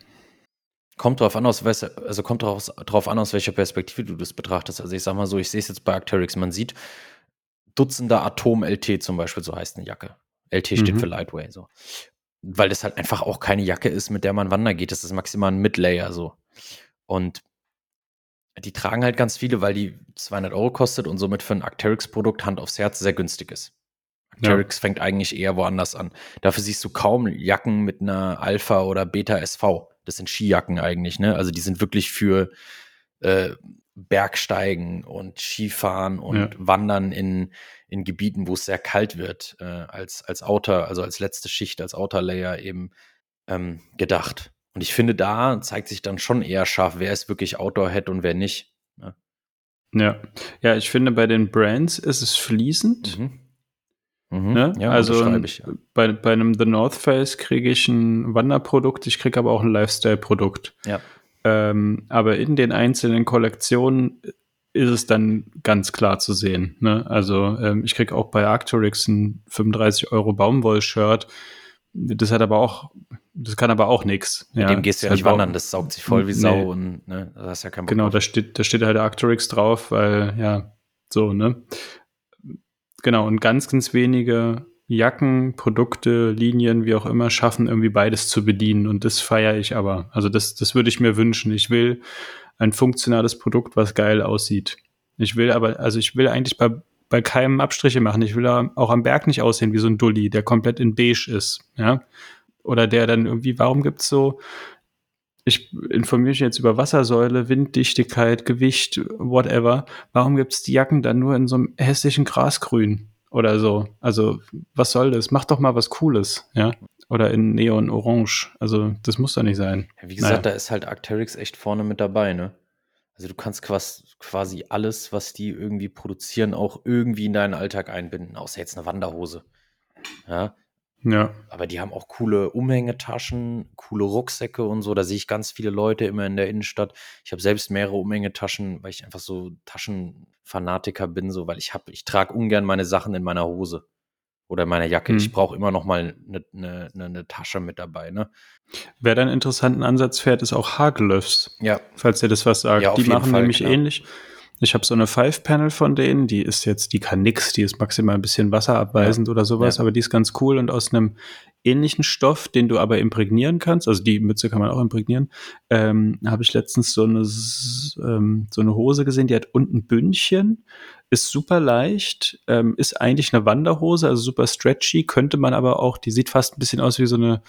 Kommt drauf an, aus also kommt drauf, drauf an, aus welcher Perspektive du das betrachtest. Also ich sag mal so, ich sehe es jetzt bei Arcteryx, man sieht Dutzender Atom-LT zum Beispiel, so heißt eine Jacke. LT steht mhm. für Lightway, so. Weil das halt einfach auch keine Jacke ist, mit der man wandern geht. Das ist maximal ein Midlayer, so. Und die tragen halt ganz viele, weil die 200 Euro kostet und somit für ein Arcteryx-Produkt Hand aufs Herz sehr günstig ist. Jerix ja. fängt eigentlich eher woanders an. Dafür siehst du kaum Jacken mit einer Alpha oder Beta SV. Das sind Skijacken eigentlich, ne? Also die sind wirklich für äh, Bergsteigen und Skifahren und ja. Wandern in, in Gebieten, wo es sehr kalt wird, äh, als, als Outer, also als letzte Schicht, als Outer Layer eben ähm, gedacht. Und ich finde, da zeigt sich dann schon eher scharf, wer ist wirklich Outdoor-Head und wer nicht. Ne? Ja. ja, ich finde, bei den Brands ist es fließend. Mhm. Mhm. Ne? Ja, also ich, ja. bei, bei einem The North Face kriege ich ein Wanderprodukt, ich kriege aber auch ein Lifestyle-Produkt. Ja. Ähm, aber in den einzelnen Kollektionen ist es dann ganz klar zu sehen. Ne? Also ähm, ich kriege auch bei Arcturix ein 35 Euro Baumwoll-Shirt. Das hat aber auch, das kann aber auch nichts. Mit ja, dem gehst du ja nicht wandern, das saugt sich voll wie Sau nee. und ne, da hast ja keinen Bock Genau, da steht, da steht halt Arcturix drauf, weil ja, so, ne? Genau, und ganz, ganz wenige Jacken, Produkte, Linien, wie auch immer, schaffen irgendwie beides zu bedienen. Und das feiere ich aber. Also das, das würde ich mir wünschen. Ich will ein funktionales Produkt, was geil aussieht. Ich will aber, also ich will eigentlich bei, bei keinem Abstriche machen. Ich will auch am Berg nicht aussehen wie so ein Dulli, der komplett in beige ist, ja. Oder der dann irgendwie, warum gibt's so ich informiere mich jetzt über Wassersäule, Winddichtigkeit, Gewicht, whatever. Warum gibt es die Jacken dann nur in so einem hässlichen Grasgrün? oder so. Also, was soll das? Mach doch mal was Cooles, ja. Oder in Neon Orange. Also, das muss doch nicht sein. Ja, wie gesagt, naja. da ist halt Arcteryx echt vorne mit dabei, ne? Also du kannst quasi alles, was die irgendwie produzieren, auch irgendwie in deinen Alltag einbinden, außer jetzt eine Wanderhose. Ja. Ja. Aber die haben auch coole Umhängetaschen, coole Rucksäcke und so. Da sehe ich ganz viele Leute immer in der Innenstadt. Ich habe selbst mehrere Umhängetaschen, weil ich einfach so Taschenfanatiker bin, so, weil ich habe, ich trage ungern meine Sachen in meiner Hose oder in meiner Jacke. Hm. Ich brauche immer noch mal eine ne, ne, ne Tasche mit dabei. Ne? Wer da einen interessanten Ansatz fährt, ist auch Haglöfs. Ja. Falls ihr das was sagt. Ja, die machen Fall, nämlich genau. ähnlich. Ich habe so eine Five-Panel von denen, die ist jetzt, die kann nix, die ist maximal ein bisschen wasserabweisend ja. oder sowas, ja. aber die ist ganz cool und aus einem ähnlichen Stoff, den du aber imprägnieren kannst, also die Mütze kann man auch imprägnieren, ähm, habe ich letztens so eine, ähm, so eine Hose gesehen, die hat unten Bündchen, ist super leicht, ähm, ist eigentlich eine Wanderhose, also super stretchy, könnte man aber auch, die sieht fast ein bisschen aus wie so eine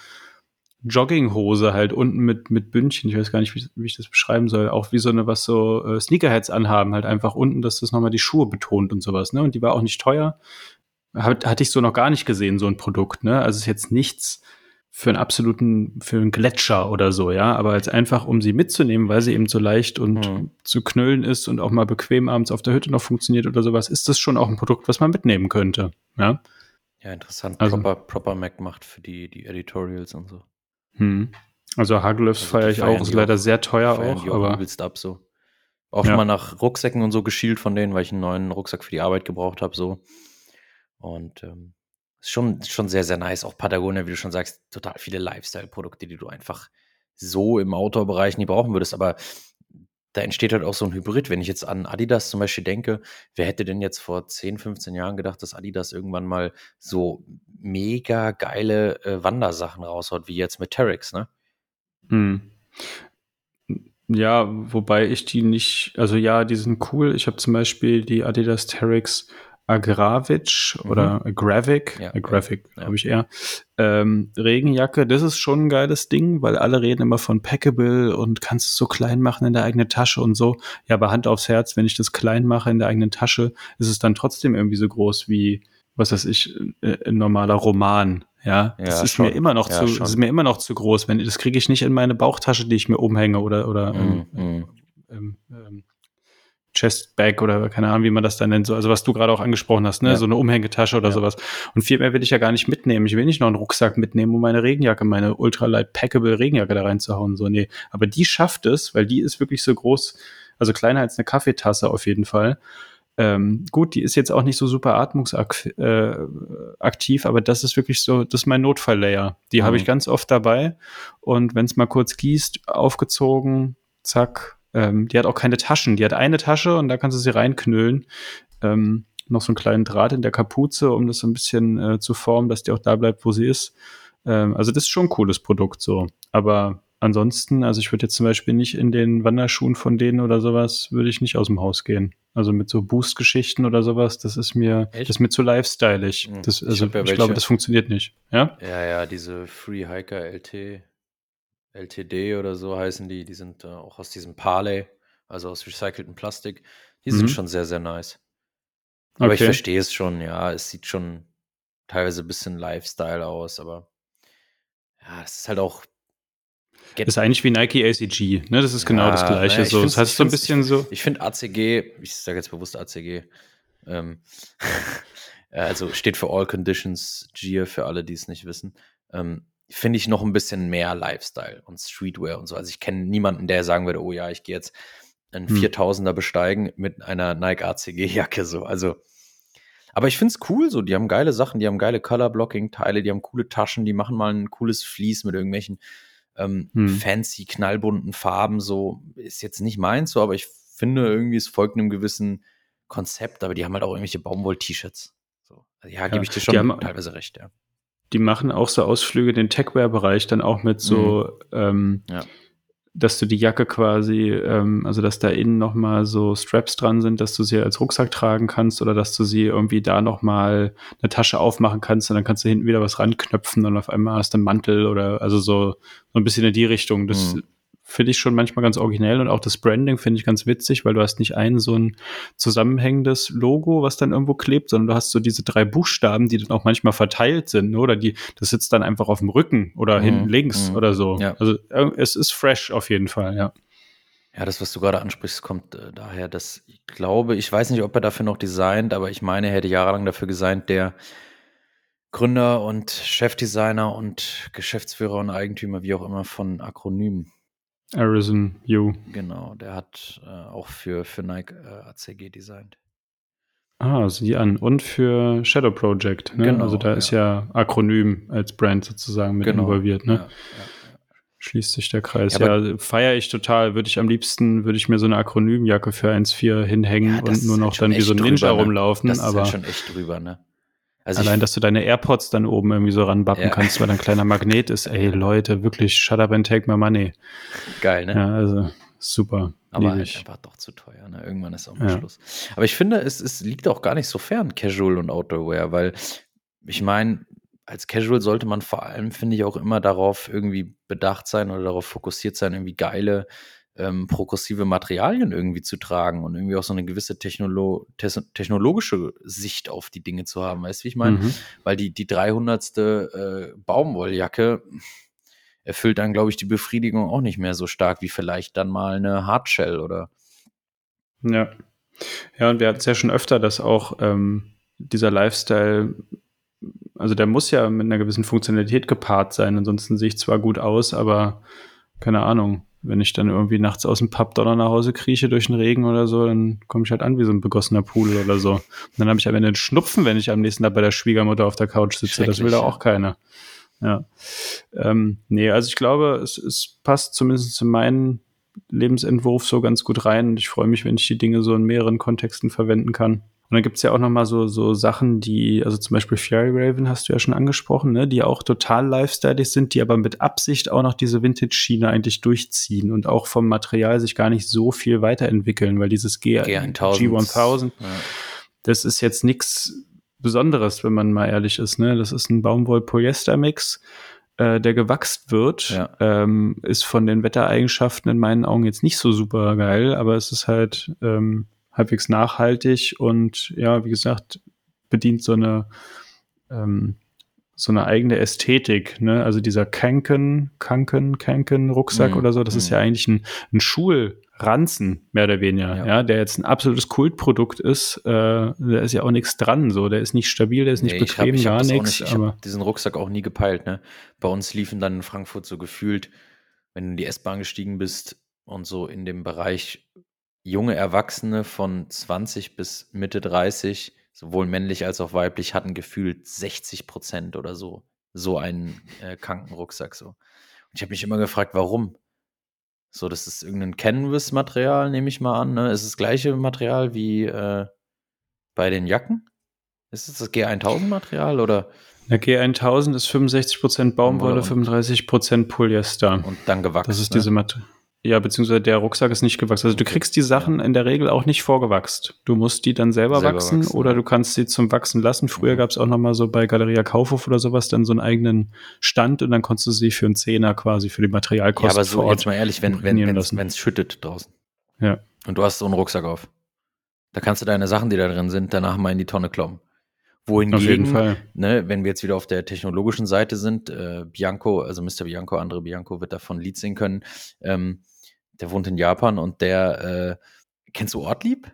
Jogginghose halt unten mit, mit Bündchen, ich weiß gar nicht, wie, wie ich das beschreiben soll, auch wie so eine, was so äh, Sneakerheads anhaben, halt einfach unten, dass das nochmal die Schuhe betont und sowas, ne? Und die war auch nicht teuer. Hat, hatte ich so noch gar nicht gesehen, so ein Produkt, ne? Also ist jetzt nichts für einen absoluten, für einen Gletscher oder so, ja, aber als einfach, um sie mitzunehmen, weil sie eben so leicht und mhm. zu knüllen ist und auch mal bequem abends auf der Hütte noch funktioniert oder sowas, ist das schon auch ein Produkt, was man mitnehmen könnte, ja. Ja, interessant. Also, proper, proper Mac macht für die, die Editorials und so. Hm. Also Hagelöfs also feiere ich auch, ist leider auch, sehr teuer auch. Die aber übelst ab so. Auch ja. mal nach Rucksäcken und so geschielt von denen, weil ich einen neuen Rucksack für die Arbeit gebraucht habe, so. Und ähm, ist schon, schon sehr, sehr nice. Auch Patagonia, wie du schon sagst, total viele Lifestyle-Produkte, die du einfach so im Outdoor-Bereich nie brauchen würdest. Aber da entsteht halt auch so ein Hybrid. Wenn ich jetzt an Adidas zum Beispiel denke, wer hätte denn jetzt vor 10, 15 Jahren gedacht, dass Adidas irgendwann mal so mega geile äh, Wandersachen raushaut, wie jetzt mit Terex, ne? Hm. Ja, wobei ich die nicht, also ja, die sind cool. Ich habe zum Beispiel die Adidas Terex Agravic mhm. oder Agravic, ja, Agravic, ja, glaube ich eher. Ähm, Regenjacke, das ist schon ein geiles Ding, weil alle reden immer von Packable und kannst es so klein machen in der eigenen Tasche und so. Ja, aber Hand aufs Herz, wenn ich das klein mache in der eigenen Tasche, ist es dann trotzdem irgendwie so groß wie, was weiß ich, äh, ein normaler Roman. Ja, das ja, ist schon. mir immer noch zu, das ist mir immer noch zu groß. Wenn, das kriege ich nicht in meine Bauchtasche, die ich mir umhänge oder, oder mm, ähm, ähm, ähm, Chestbag oder keine Ahnung, wie man das dann nennt, so, also was du gerade auch angesprochen hast, ne, ja. so eine Umhängetasche oder ja. sowas. Und viel mehr will ich ja gar nicht mitnehmen. Ich will nicht noch einen Rucksack mitnehmen, um meine Regenjacke, meine ultralight packable Regenjacke da reinzuhauen, so, nee. Aber die schafft es, weil die ist wirklich so groß, also kleiner als eine Kaffeetasse auf jeden Fall. Ähm, gut, die ist jetzt auch nicht so super atmungsaktiv, äh, aber das ist wirklich so, das ist mein Notfalllayer. Die mhm. habe ich ganz oft dabei und wenn es mal kurz gießt, aufgezogen, zack, ähm, die hat auch keine Taschen. Die hat eine Tasche und da kannst du sie reinknüllen. Ähm, noch so einen kleinen Draht in der Kapuze, um das so ein bisschen äh, zu formen, dass die auch da bleibt, wo sie ist. Ähm, also das ist schon ein cooles Produkt so. Aber ansonsten, also ich würde jetzt zum Beispiel nicht in den Wanderschuhen von denen oder sowas, würde ich nicht aus dem Haus gehen. Also mit so Boost-Geschichten oder sowas, das ist mir, Echt? das ist mir zu lifestyleig. Hm. Das, also ich, ja ich glaube, das funktioniert nicht. Ja? Ja, ja, diese Free Hiker LT LTD oder so heißen die. Die sind äh, auch aus diesem Parley, also aus recyceltem Plastik. Die mhm. sind schon sehr, sehr nice. Aber okay. ich verstehe es schon, ja. Es sieht schon teilweise ein bisschen Lifestyle aus, aber ja, es ist halt auch. Das ist eigentlich wie Nike ACG, ne? Das ist genau ja, das Gleiche. Naja, so. Das heißt so ein bisschen ich, so. Ich finde ACG, ich sage jetzt bewusst ACG, ähm, also steht für All Conditions Gear für alle, die es nicht wissen. Ähm, finde ich noch ein bisschen mehr Lifestyle und Streetwear und so. Also ich kenne niemanden, der sagen würde, oh ja, ich gehe jetzt einen hm. 4000er besteigen mit einer Nike ACG Jacke so. Also aber ich finde es cool so, die haben geile Sachen, die haben geile Color Blocking Teile, die haben coole Taschen, die machen mal ein cooles Vlies mit irgendwelchen ähm, hm. fancy knallbunten Farben so. Ist jetzt nicht meins so, aber ich finde irgendwie es folgt einem gewissen Konzept, aber die haben halt auch irgendwelche Baumwoll T-Shirts. So. Also, ja, ja, gebe ich dir schon haben, teilweise recht, ja die machen auch so Ausflüge in den Techwear-Bereich dann auch mit so, mhm. ähm, ja. dass du die Jacke quasi, ähm, also dass da innen nochmal so Straps dran sind, dass du sie als Rucksack tragen kannst oder dass du sie irgendwie da nochmal eine Tasche aufmachen kannst und dann kannst du hinten wieder was ranknöpfen und auf einmal hast du einen Mantel oder also so, so ein bisschen in die Richtung. Das mhm. Finde ich schon manchmal ganz originell und auch das Branding finde ich ganz witzig, weil du hast nicht ein so ein zusammenhängendes Logo, was dann irgendwo klebt, sondern du hast so diese drei Buchstaben, die dann auch manchmal verteilt sind, ne? oder die, das sitzt dann einfach auf dem Rücken oder mhm. hinten links mhm. oder so. Ja. Also äh, es ist fresh auf jeden Fall, ja. Ja, das, was du gerade ansprichst, kommt äh, daher, dass ich glaube, ich weiß nicht, ob er dafür noch designt, aber ich meine, er hätte jahrelang dafür designt, der Gründer und Chefdesigner und Geschäftsführer und Eigentümer, wie auch immer, von Akronym. Arisen U. Genau, der hat äh, auch für, für Nike äh, ACG designt. Ah, sieh an. Und für Shadow Project. Ne? Genau, also da ja. ist ja Akronym als Brand sozusagen mit genau, involviert. Ne? Ja, ja, Schließt sich der Kreis. Ja, feiere ich total. Würde ich am liebsten, würde ich mir so eine Akronymjacke für 1.4 hinhängen und nur noch halt dann wie so ein Ninja drüber, ne? rumlaufen. Das ist aber halt schon echt drüber, ne? Also Allein, dass du deine AirPods dann oben irgendwie so ranbappen ja. kannst, weil ein kleiner Magnet ist. Ey, Leute, wirklich, shut up and take my money. Geil, ne? Ja, also super. Aber halt einfach doch zu teuer, ne? Irgendwann ist auch mal ja. Schluss. Aber ich finde, es, es liegt auch gar nicht so fern, Casual und Outdoor-Wear, weil ich meine, als Casual sollte man vor allem, finde ich, auch immer darauf irgendwie bedacht sein oder darauf fokussiert sein, irgendwie geile ähm, progressive Materialien irgendwie zu tragen und irgendwie auch so eine gewisse Technolo technologische Sicht auf die Dinge zu haben. Weißt du, wie ich meine? Mhm. Weil die, die 300. Äh, Baumwolljacke erfüllt dann, glaube ich, die Befriedigung auch nicht mehr so stark wie vielleicht dann mal eine Hardshell oder. Ja. Ja, und wir hatten es ja schon öfter, dass auch ähm, dieser Lifestyle, also der muss ja mit einer gewissen Funktionalität gepaart sein, ansonsten sehe ich zwar gut aus, aber keine Ahnung, wenn ich dann irgendwie nachts aus dem Pub donner nach Hause krieche durch den Regen oder so, dann komme ich halt an wie so ein begossener Pudel oder so. Und dann habe ich aber einen Schnupfen, wenn ich am nächsten Tag bei der Schwiegermutter auf der Couch sitze. Das will da auch keiner. Ja. Ähm, nee, also ich glaube, es, es passt zumindest zu meinem Lebensentwurf so ganz gut rein und ich freue mich, wenn ich die Dinge so in mehreren Kontexten verwenden kann. Und dann gibt's ja auch noch mal so, so Sachen, die, also zum Beispiel Fairy Raven hast du ja schon angesprochen, ne, die auch total lifestyleig sind, die aber mit Absicht auch noch diese Vintage-Schiene eigentlich durchziehen und auch vom Material sich gar nicht so viel weiterentwickeln, weil dieses G G1000, G1000 ja. das ist jetzt nichts Besonderes, wenn man mal ehrlich ist. Ne? Das ist ein Baumwoll-Polyester-Mix, äh, der gewachst wird. Ja. Ähm, ist von den Wettereigenschaften in meinen Augen jetzt nicht so super geil, aber es ist halt ähm, halbwegs nachhaltig und ja, wie gesagt, bedient so eine ähm, so eine eigene Ästhetik, ne? Also dieser Kanken, Kanken, Kanken Rucksack mm, oder so, das mm. ist ja mhm. eigentlich ein, ein Schulranzen, mehr oder weniger, ja. ja, der jetzt ein absolutes Kultprodukt ist. Äh, da ist ja auch nichts dran, so, der ist nicht stabil, der ist nicht nee, bequem, ich hab, ich gar nichts. Ich habe diesen Rucksack auch nie gepeilt, ne? Bei uns liefen dann in Frankfurt so gefühlt, wenn du in die S-Bahn gestiegen bist und so in dem Bereich junge Erwachsene von 20 bis Mitte 30, sowohl männlich als auch weiblich, hatten gefühlt 60 Prozent oder so, so einen äh, Krankenrucksack so. Und ich habe mich immer gefragt, warum? So, das ist irgendein Canvas-Material, nehme ich mal an. Ne? Ist es das gleiche Material wie äh, bei den Jacken? Ist es das G1000-Material oder? Der G1000 ist 65% Baumwolle, 35% Polyester. Und dann gewachsen. Das ist ne? diese Material. Ja, beziehungsweise der Rucksack ist nicht gewachsen. Also du kriegst die Sachen in der Regel auch nicht vorgewachst. Du musst die dann selber, selber wachsen, wachsen, oder du kannst sie zum Wachsen lassen. Früher mhm. gab es auch noch mal so bei Galeria Kaufhof oder sowas dann so einen eigenen Stand und dann konntest du sie für einen Zehner quasi für die Materialkosten Ja, aber so jetzt mal ehrlich, wenn wenn wenn es schüttet draußen. Ja. Und du hast so einen Rucksack auf. Da kannst du deine Sachen, die da drin sind, danach mal in die Tonne kloppen. Wohingegen, ne, wenn wir jetzt wieder auf der technologischen Seite sind, äh, Bianco, also Mr. Bianco, andere Bianco wird davon Lied singen können, ähm, der wohnt in Japan und der, äh, kennst du Ortlieb?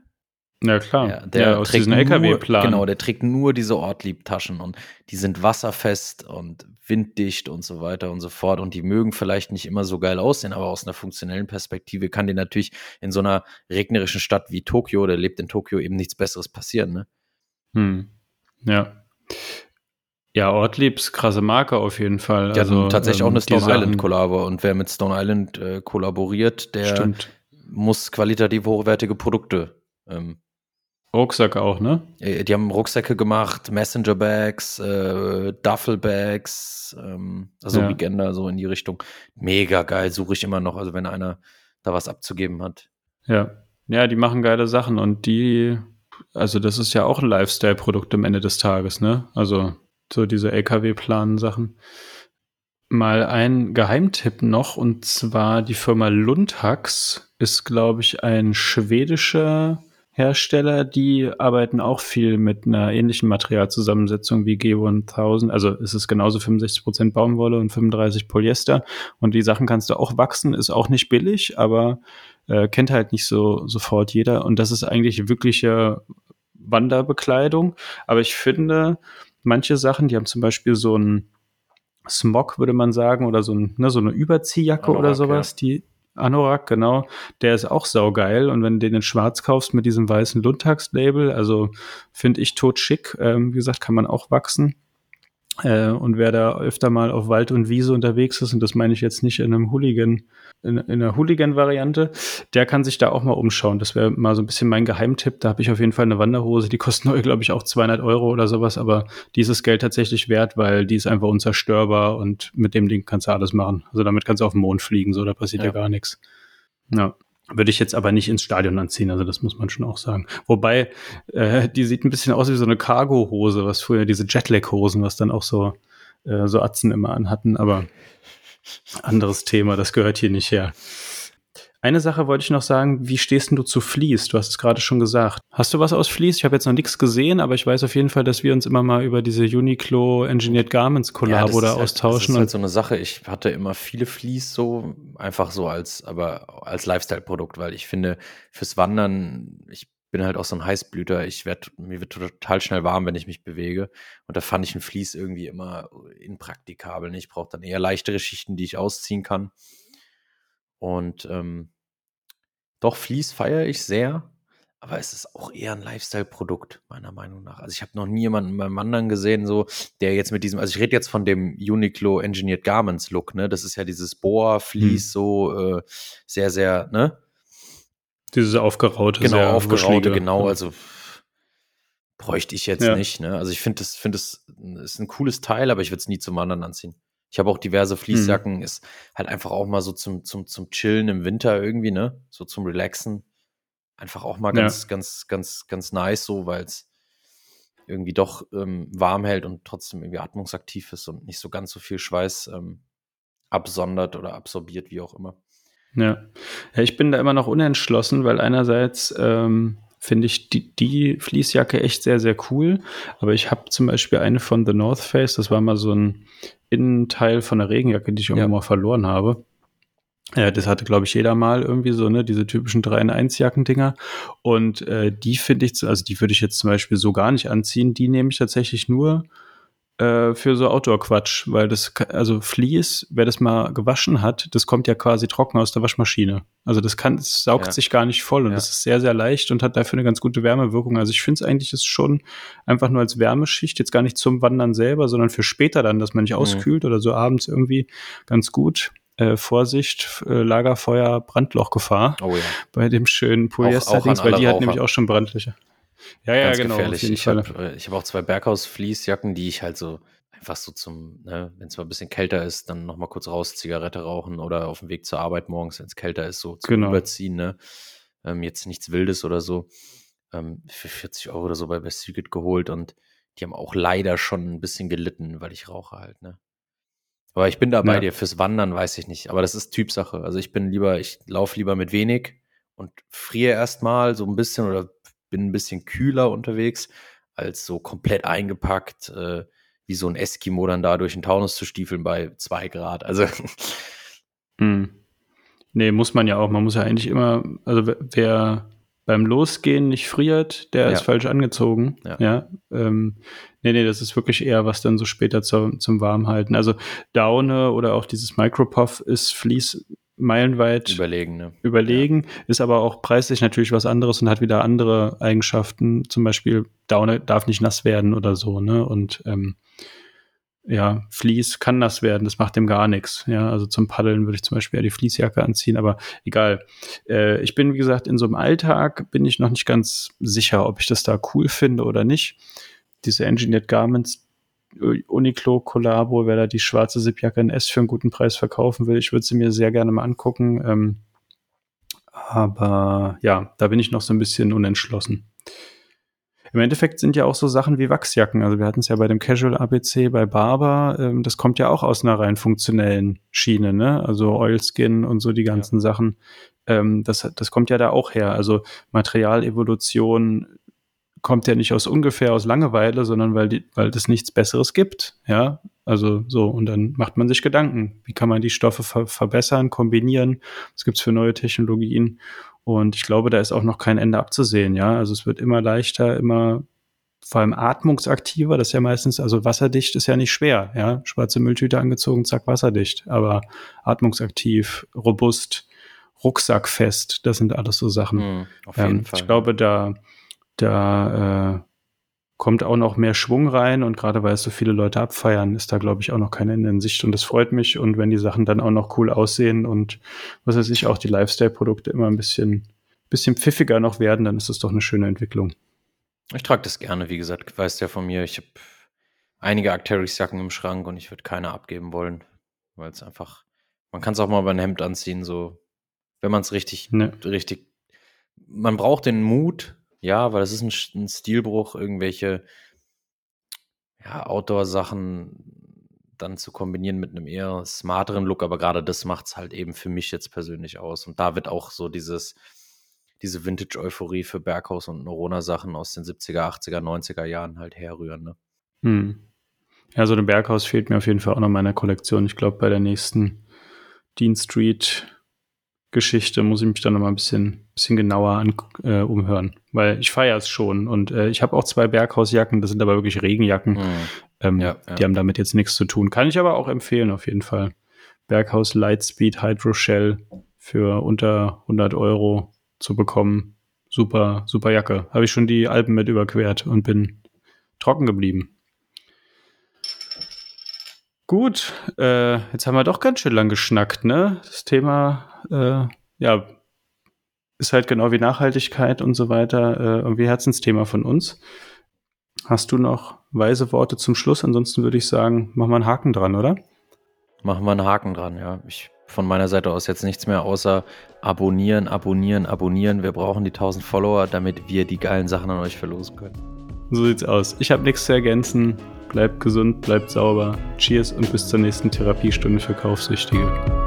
Ja, klar. Ja, der ja, aus trägt LKW-Plan. Genau, der trägt nur diese Ortlieb-Taschen und die sind wasserfest und winddicht und so weiter und so fort. Und die mögen vielleicht nicht immer so geil aussehen, aber aus einer funktionellen Perspektive kann dir natürlich in so einer regnerischen Stadt wie Tokio, der lebt in Tokio, eben nichts Besseres passieren, ne? Hm. Ja. Ja, Ortliebs krasse Marke auf jeden Fall. Die also, tatsächlich ähm, auch eine Stone Island Kollabo und wer mit Stone Island äh, kollaboriert, der stimmt. muss qualitativ hochwertige Produkte. Ähm, Rucksäcke auch, ne? Äh, die haben Rucksäcke gemacht, Messenger Bags, äh, Duffel Bags, ähm, also ja. Weekender, so in die Richtung. Mega geil, suche ich immer noch, also wenn einer da was abzugeben hat. Ja. Ja, die machen geile Sachen und die, also das ist ja auch ein Lifestyle-Produkt am Ende des Tages, ne? Also so diese LKW-Planen-Sachen. mal einen Geheimtipp noch und zwar die Firma Lundhax ist, glaube ich, ein schwedischer Hersteller, die arbeiten auch viel mit einer ähnlichen Materialzusammensetzung wie G1000. Also es ist genauso 65% Baumwolle und 35 Polyester. Und die Sachen kannst du auch wachsen, ist auch nicht billig, aber äh, kennt halt nicht so sofort jeder. Und das ist eigentlich wirkliche Wanderbekleidung. Aber ich finde, manche Sachen, die haben zum Beispiel so ein Smog, würde man sagen, oder so, ein, ne, so eine Überziehjacke Anorak, oder sowas, ja. die Anorak, genau, der ist auch saugeil. Und wenn du den in schwarz kaufst mit diesem weißen Lundtags-Label, also finde ich tot schick. Ähm, wie gesagt, kann man auch wachsen. Äh, und wer da öfter mal auf Wald und Wiese unterwegs ist, und das meine ich jetzt nicht in einem Hooligan, in, in einer Hooligan-Variante, der kann sich da auch mal umschauen. Das wäre mal so ein bisschen mein Geheimtipp. Da habe ich auf jeden Fall eine Wanderhose, die kostet neu, glaube ich, auch 200 Euro oder sowas, aber dieses Geld tatsächlich wert, weil die ist einfach unzerstörbar und mit dem Ding kannst du alles machen. Also damit kannst du auf den Mond fliegen, so, da passiert ja, ja gar nichts. Ja. Würde ich jetzt aber nicht ins Stadion anziehen, also das muss man schon auch sagen. Wobei, äh, die sieht ein bisschen aus wie so eine Cargo-Hose, was früher diese Jetlag-Hosen, was dann auch so, äh, so Atzen immer anhatten, aber anderes Thema, das gehört hier nicht her. Eine Sache wollte ich noch sagen, wie stehst du zu Fleece? Du hast es gerade schon gesagt. Hast du was aus Fleece? Ich habe jetzt noch nichts gesehen, aber ich weiß auf jeden Fall, dass wir uns immer mal über diese Uniqlo Engineered Garments Collabo ja, austauschen. Halt, das ist halt so eine Sache. Ich hatte immer viele Fleece so, einfach so als, aber als Lifestyle-Produkt, weil ich finde, fürs Wandern, ich bin halt auch so ein Heißblüter. Ich werde, mir wird total schnell warm, wenn ich mich bewege. Und da fand ich ein Vlies irgendwie immer impraktikabel. Ich brauche dann eher leichtere Schichten, die ich ausziehen kann. Und ähm, doch, Fleece feiere ich sehr, aber es ist auch eher ein Lifestyle-Produkt, meiner Meinung nach. Also ich habe noch nie jemanden beim anderen gesehen, so, der jetzt mit diesem, also ich rede jetzt von dem Uniqlo Engineered Garments Look, ne? Das ist ja dieses Boa Fleece, hm. so äh, sehr, sehr, ne? Dieses aufgeraute, genau, aufgeraute, genau, also bräuchte ich jetzt ja. nicht, ne? Also ich finde das, finde das ist ein cooles Teil, aber ich würde es nie zum anderen anziehen. Ich habe auch diverse mhm. Fließjacken, mhm. ist halt einfach auch mal so zum, zum, zum Chillen im Winter irgendwie, ne? So zum Relaxen. Einfach auch mal ganz, ja. ganz, ganz, ganz nice, so, weil es irgendwie doch ähm, warm hält und trotzdem irgendwie atmungsaktiv ist und nicht so ganz so viel Schweiß ähm, absondert oder absorbiert, wie auch immer. Ja. ja, ich bin da immer noch unentschlossen, weil einerseits ähm, finde ich die, die Fließjacke echt sehr, sehr cool. Aber ich habe zum Beispiel eine von The North Face, das war mal so ein Innenteil von der Regenjacke, die ich irgendwann ja. mal verloren habe. Ja, das hatte, glaube ich, jeder mal irgendwie so, ne, diese typischen 3 in 1 Jackendinger. Und äh, die finde ich, also die würde ich jetzt zum Beispiel so gar nicht anziehen. Die nehme ich tatsächlich nur äh, für so Outdoor-Quatsch, weil das, also Vlies, wer das mal gewaschen hat, das kommt ja quasi trocken aus der Waschmaschine. Also das kann, es saugt ja. sich gar nicht voll und ja. das ist sehr, sehr leicht und hat dafür eine ganz gute Wärmewirkung. Also ich finde es eigentlich ist schon einfach nur als Wärmeschicht, jetzt gar nicht zum Wandern selber, sondern für später dann, dass man nicht mhm. auskühlt oder so abends irgendwie ganz gut. Äh, Vorsicht, äh, Lagerfeuer, Brandlochgefahr oh ja. bei dem schönen Polyester-Dings, weil die hat nämlich auch schon Brandlöcher. Ja, ja, Ganz genau. Gefährlich. Ich habe äh, hab auch zwei Berghaus-Fließjacken, die ich halt so einfach so zum, ne, wenn es mal ein bisschen kälter ist, dann nochmal kurz raus, Zigarette rauchen oder auf dem Weg zur Arbeit morgens, wenn es kälter ist, so zum genau. Überziehen, ne? Ähm, jetzt nichts Wildes oder so. Ähm, für 40 Euro oder so bei Best Secret geholt und die haben auch leider schon ein bisschen gelitten, weil ich rauche halt, ne? Aber ich bin da bei ja. dir. Fürs Wandern weiß ich nicht. Aber das ist Typsache. Also ich bin lieber, ich laufe lieber mit wenig und friere erstmal so ein bisschen oder bin ein bisschen kühler unterwegs, als so komplett eingepackt, äh, wie so ein Eskimo dann da durch den Taunus zu stiefeln bei zwei Grad. Also. Hm. Nee, muss man ja auch. Man muss ja eigentlich immer, also wer beim Losgehen nicht friert, der ja. ist falsch angezogen. Ja. ja ähm, nee, nee, das ist wirklich eher was dann so später zu, zum Warmhalten. Also Daune oder auch dieses Micropuff ist Fließ meilenweit überlegen, ne? überlegen ja. ist aber auch preislich natürlich was anderes und hat wieder andere Eigenschaften. Zum Beispiel Daune darf nicht nass werden oder so, ne? Und ähm, ja, Vlies kann nass werden, das macht dem gar nichts. Ja, also zum Paddeln würde ich zum Beispiel eher die Fließjacke anziehen, aber egal. Äh, ich bin, wie gesagt, in so einem Alltag bin ich noch nicht ganz sicher, ob ich das da cool finde oder nicht. Diese Engineered Garments, Uniqlo Collabo, wer da die schwarze Zipjacke in S für einen guten Preis verkaufen will. Ich würde sie mir sehr gerne mal angucken. Ähm, aber ja, da bin ich noch so ein bisschen unentschlossen. Im Endeffekt sind ja auch so Sachen wie Wachsjacken. Also wir hatten es ja bei dem Casual ABC bei Barber. Ähm, das kommt ja auch aus einer rein funktionellen Schiene, ne? Also Oilskin und so die ganzen ja. Sachen. Ähm, das, das kommt ja da auch her. Also Materialevolution kommt ja nicht aus ungefähr aus Langeweile, sondern weil die, weil es nichts Besseres gibt. Ja, also so und dann macht man sich Gedanken, wie kann man die Stoffe ver verbessern, kombinieren? Was gibt's für neue Technologien? Und ich glaube, da ist auch noch kein Ende abzusehen. Ja, also es wird immer leichter, immer vor allem atmungsaktiver. Das ist ja meistens, also wasserdicht ist ja nicht schwer. Ja, schwarze Mülltüte angezogen, zack, wasserdicht. Aber atmungsaktiv, robust, rucksackfest, das sind alles so Sachen. Mm, auf jeden ähm, Fall. Ich glaube, da da äh, kommt auch noch mehr Schwung rein und gerade weil es so viele Leute abfeiern, ist da, glaube ich, auch noch kein Ende in Sicht und das freut mich und wenn die Sachen dann auch noch cool aussehen und was weiß ich, auch die Lifestyle-Produkte immer ein bisschen, bisschen pfiffiger noch werden, dann ist das doch eine schöne Entwicklung. Ich trage das gerne, wie gesagt, weißt ja von mir, ich habe einige Arcteryx-Jacken im Schrank und ich würde keine abgeben wollen, weil es einfach, man kann es auch mal bei einem Hemd anziehen, so, wenn man es richtig, ne. richtig, man braucht den Mut, ja, weil das ist ein, ein Stilbruch, irgendwelche ja, Outdoor-Sachen dann zu kombinieren mit einem eher smarteren Look, aber gerade das macht es halt eben für mich jetzt persönlich aus. Und da wird auch so dieses, diese Vintage-Euphorie für Berghaus und Norona-Sachen aus den 70er, 80er, 90er Jahren halt herrühren. Ne? Hm. Ja, so ein Berghaus fehlt mir auf jeden Fall auch noch in meiner Kollektion. Ich glaube, bei der nächsten Dean Street Geschichte muss ich mich dann noch mal ein bisschen, bisschen genauer an, äh, umhören, weil ich feiere es schon und äh, ich habe auch zwei Berghausjacken, das sind aber wirklich Regenjacken. Mhm. Ähm, ja, ja. Die haben damit jetzt nichts zu tun. Kann ich aber auch empfehlen auf jeden Fall. Berghaus Lightspeed Hydro Shell für unter 100 Euro zu bekommen. Super, super Jacke. Habe ich schon die Alpen mit überquert und bin trocken geblieben. Gut, äh, jetzt haben wir doch ganz schön lang geschnackt, ne? Das Thema, äh, ja, ist halt genau wie Nachhaltigkeit und so weiter äh, irgendwie Herzensthema von uns. Hast du noch weise Worte zum Schluss? Ansonsten würde ich sagen, machen wir einen Haken dran, oder? Machen wir einen Haken dran, ja. Ich von meiner Seite aus jetzt nichts mehr außer abonnieren, abonnieren, abonnieren. Wir brauchen die 1000 Follower, damit wir die geilen Sachen an euch verlosen können. So sieht's aus. Ich habe nichts zu ergänzen. Bleibt gesund, bleibt sauber. Cheers und bis zur nächsten Therapiestunde für Kaufsüchtige.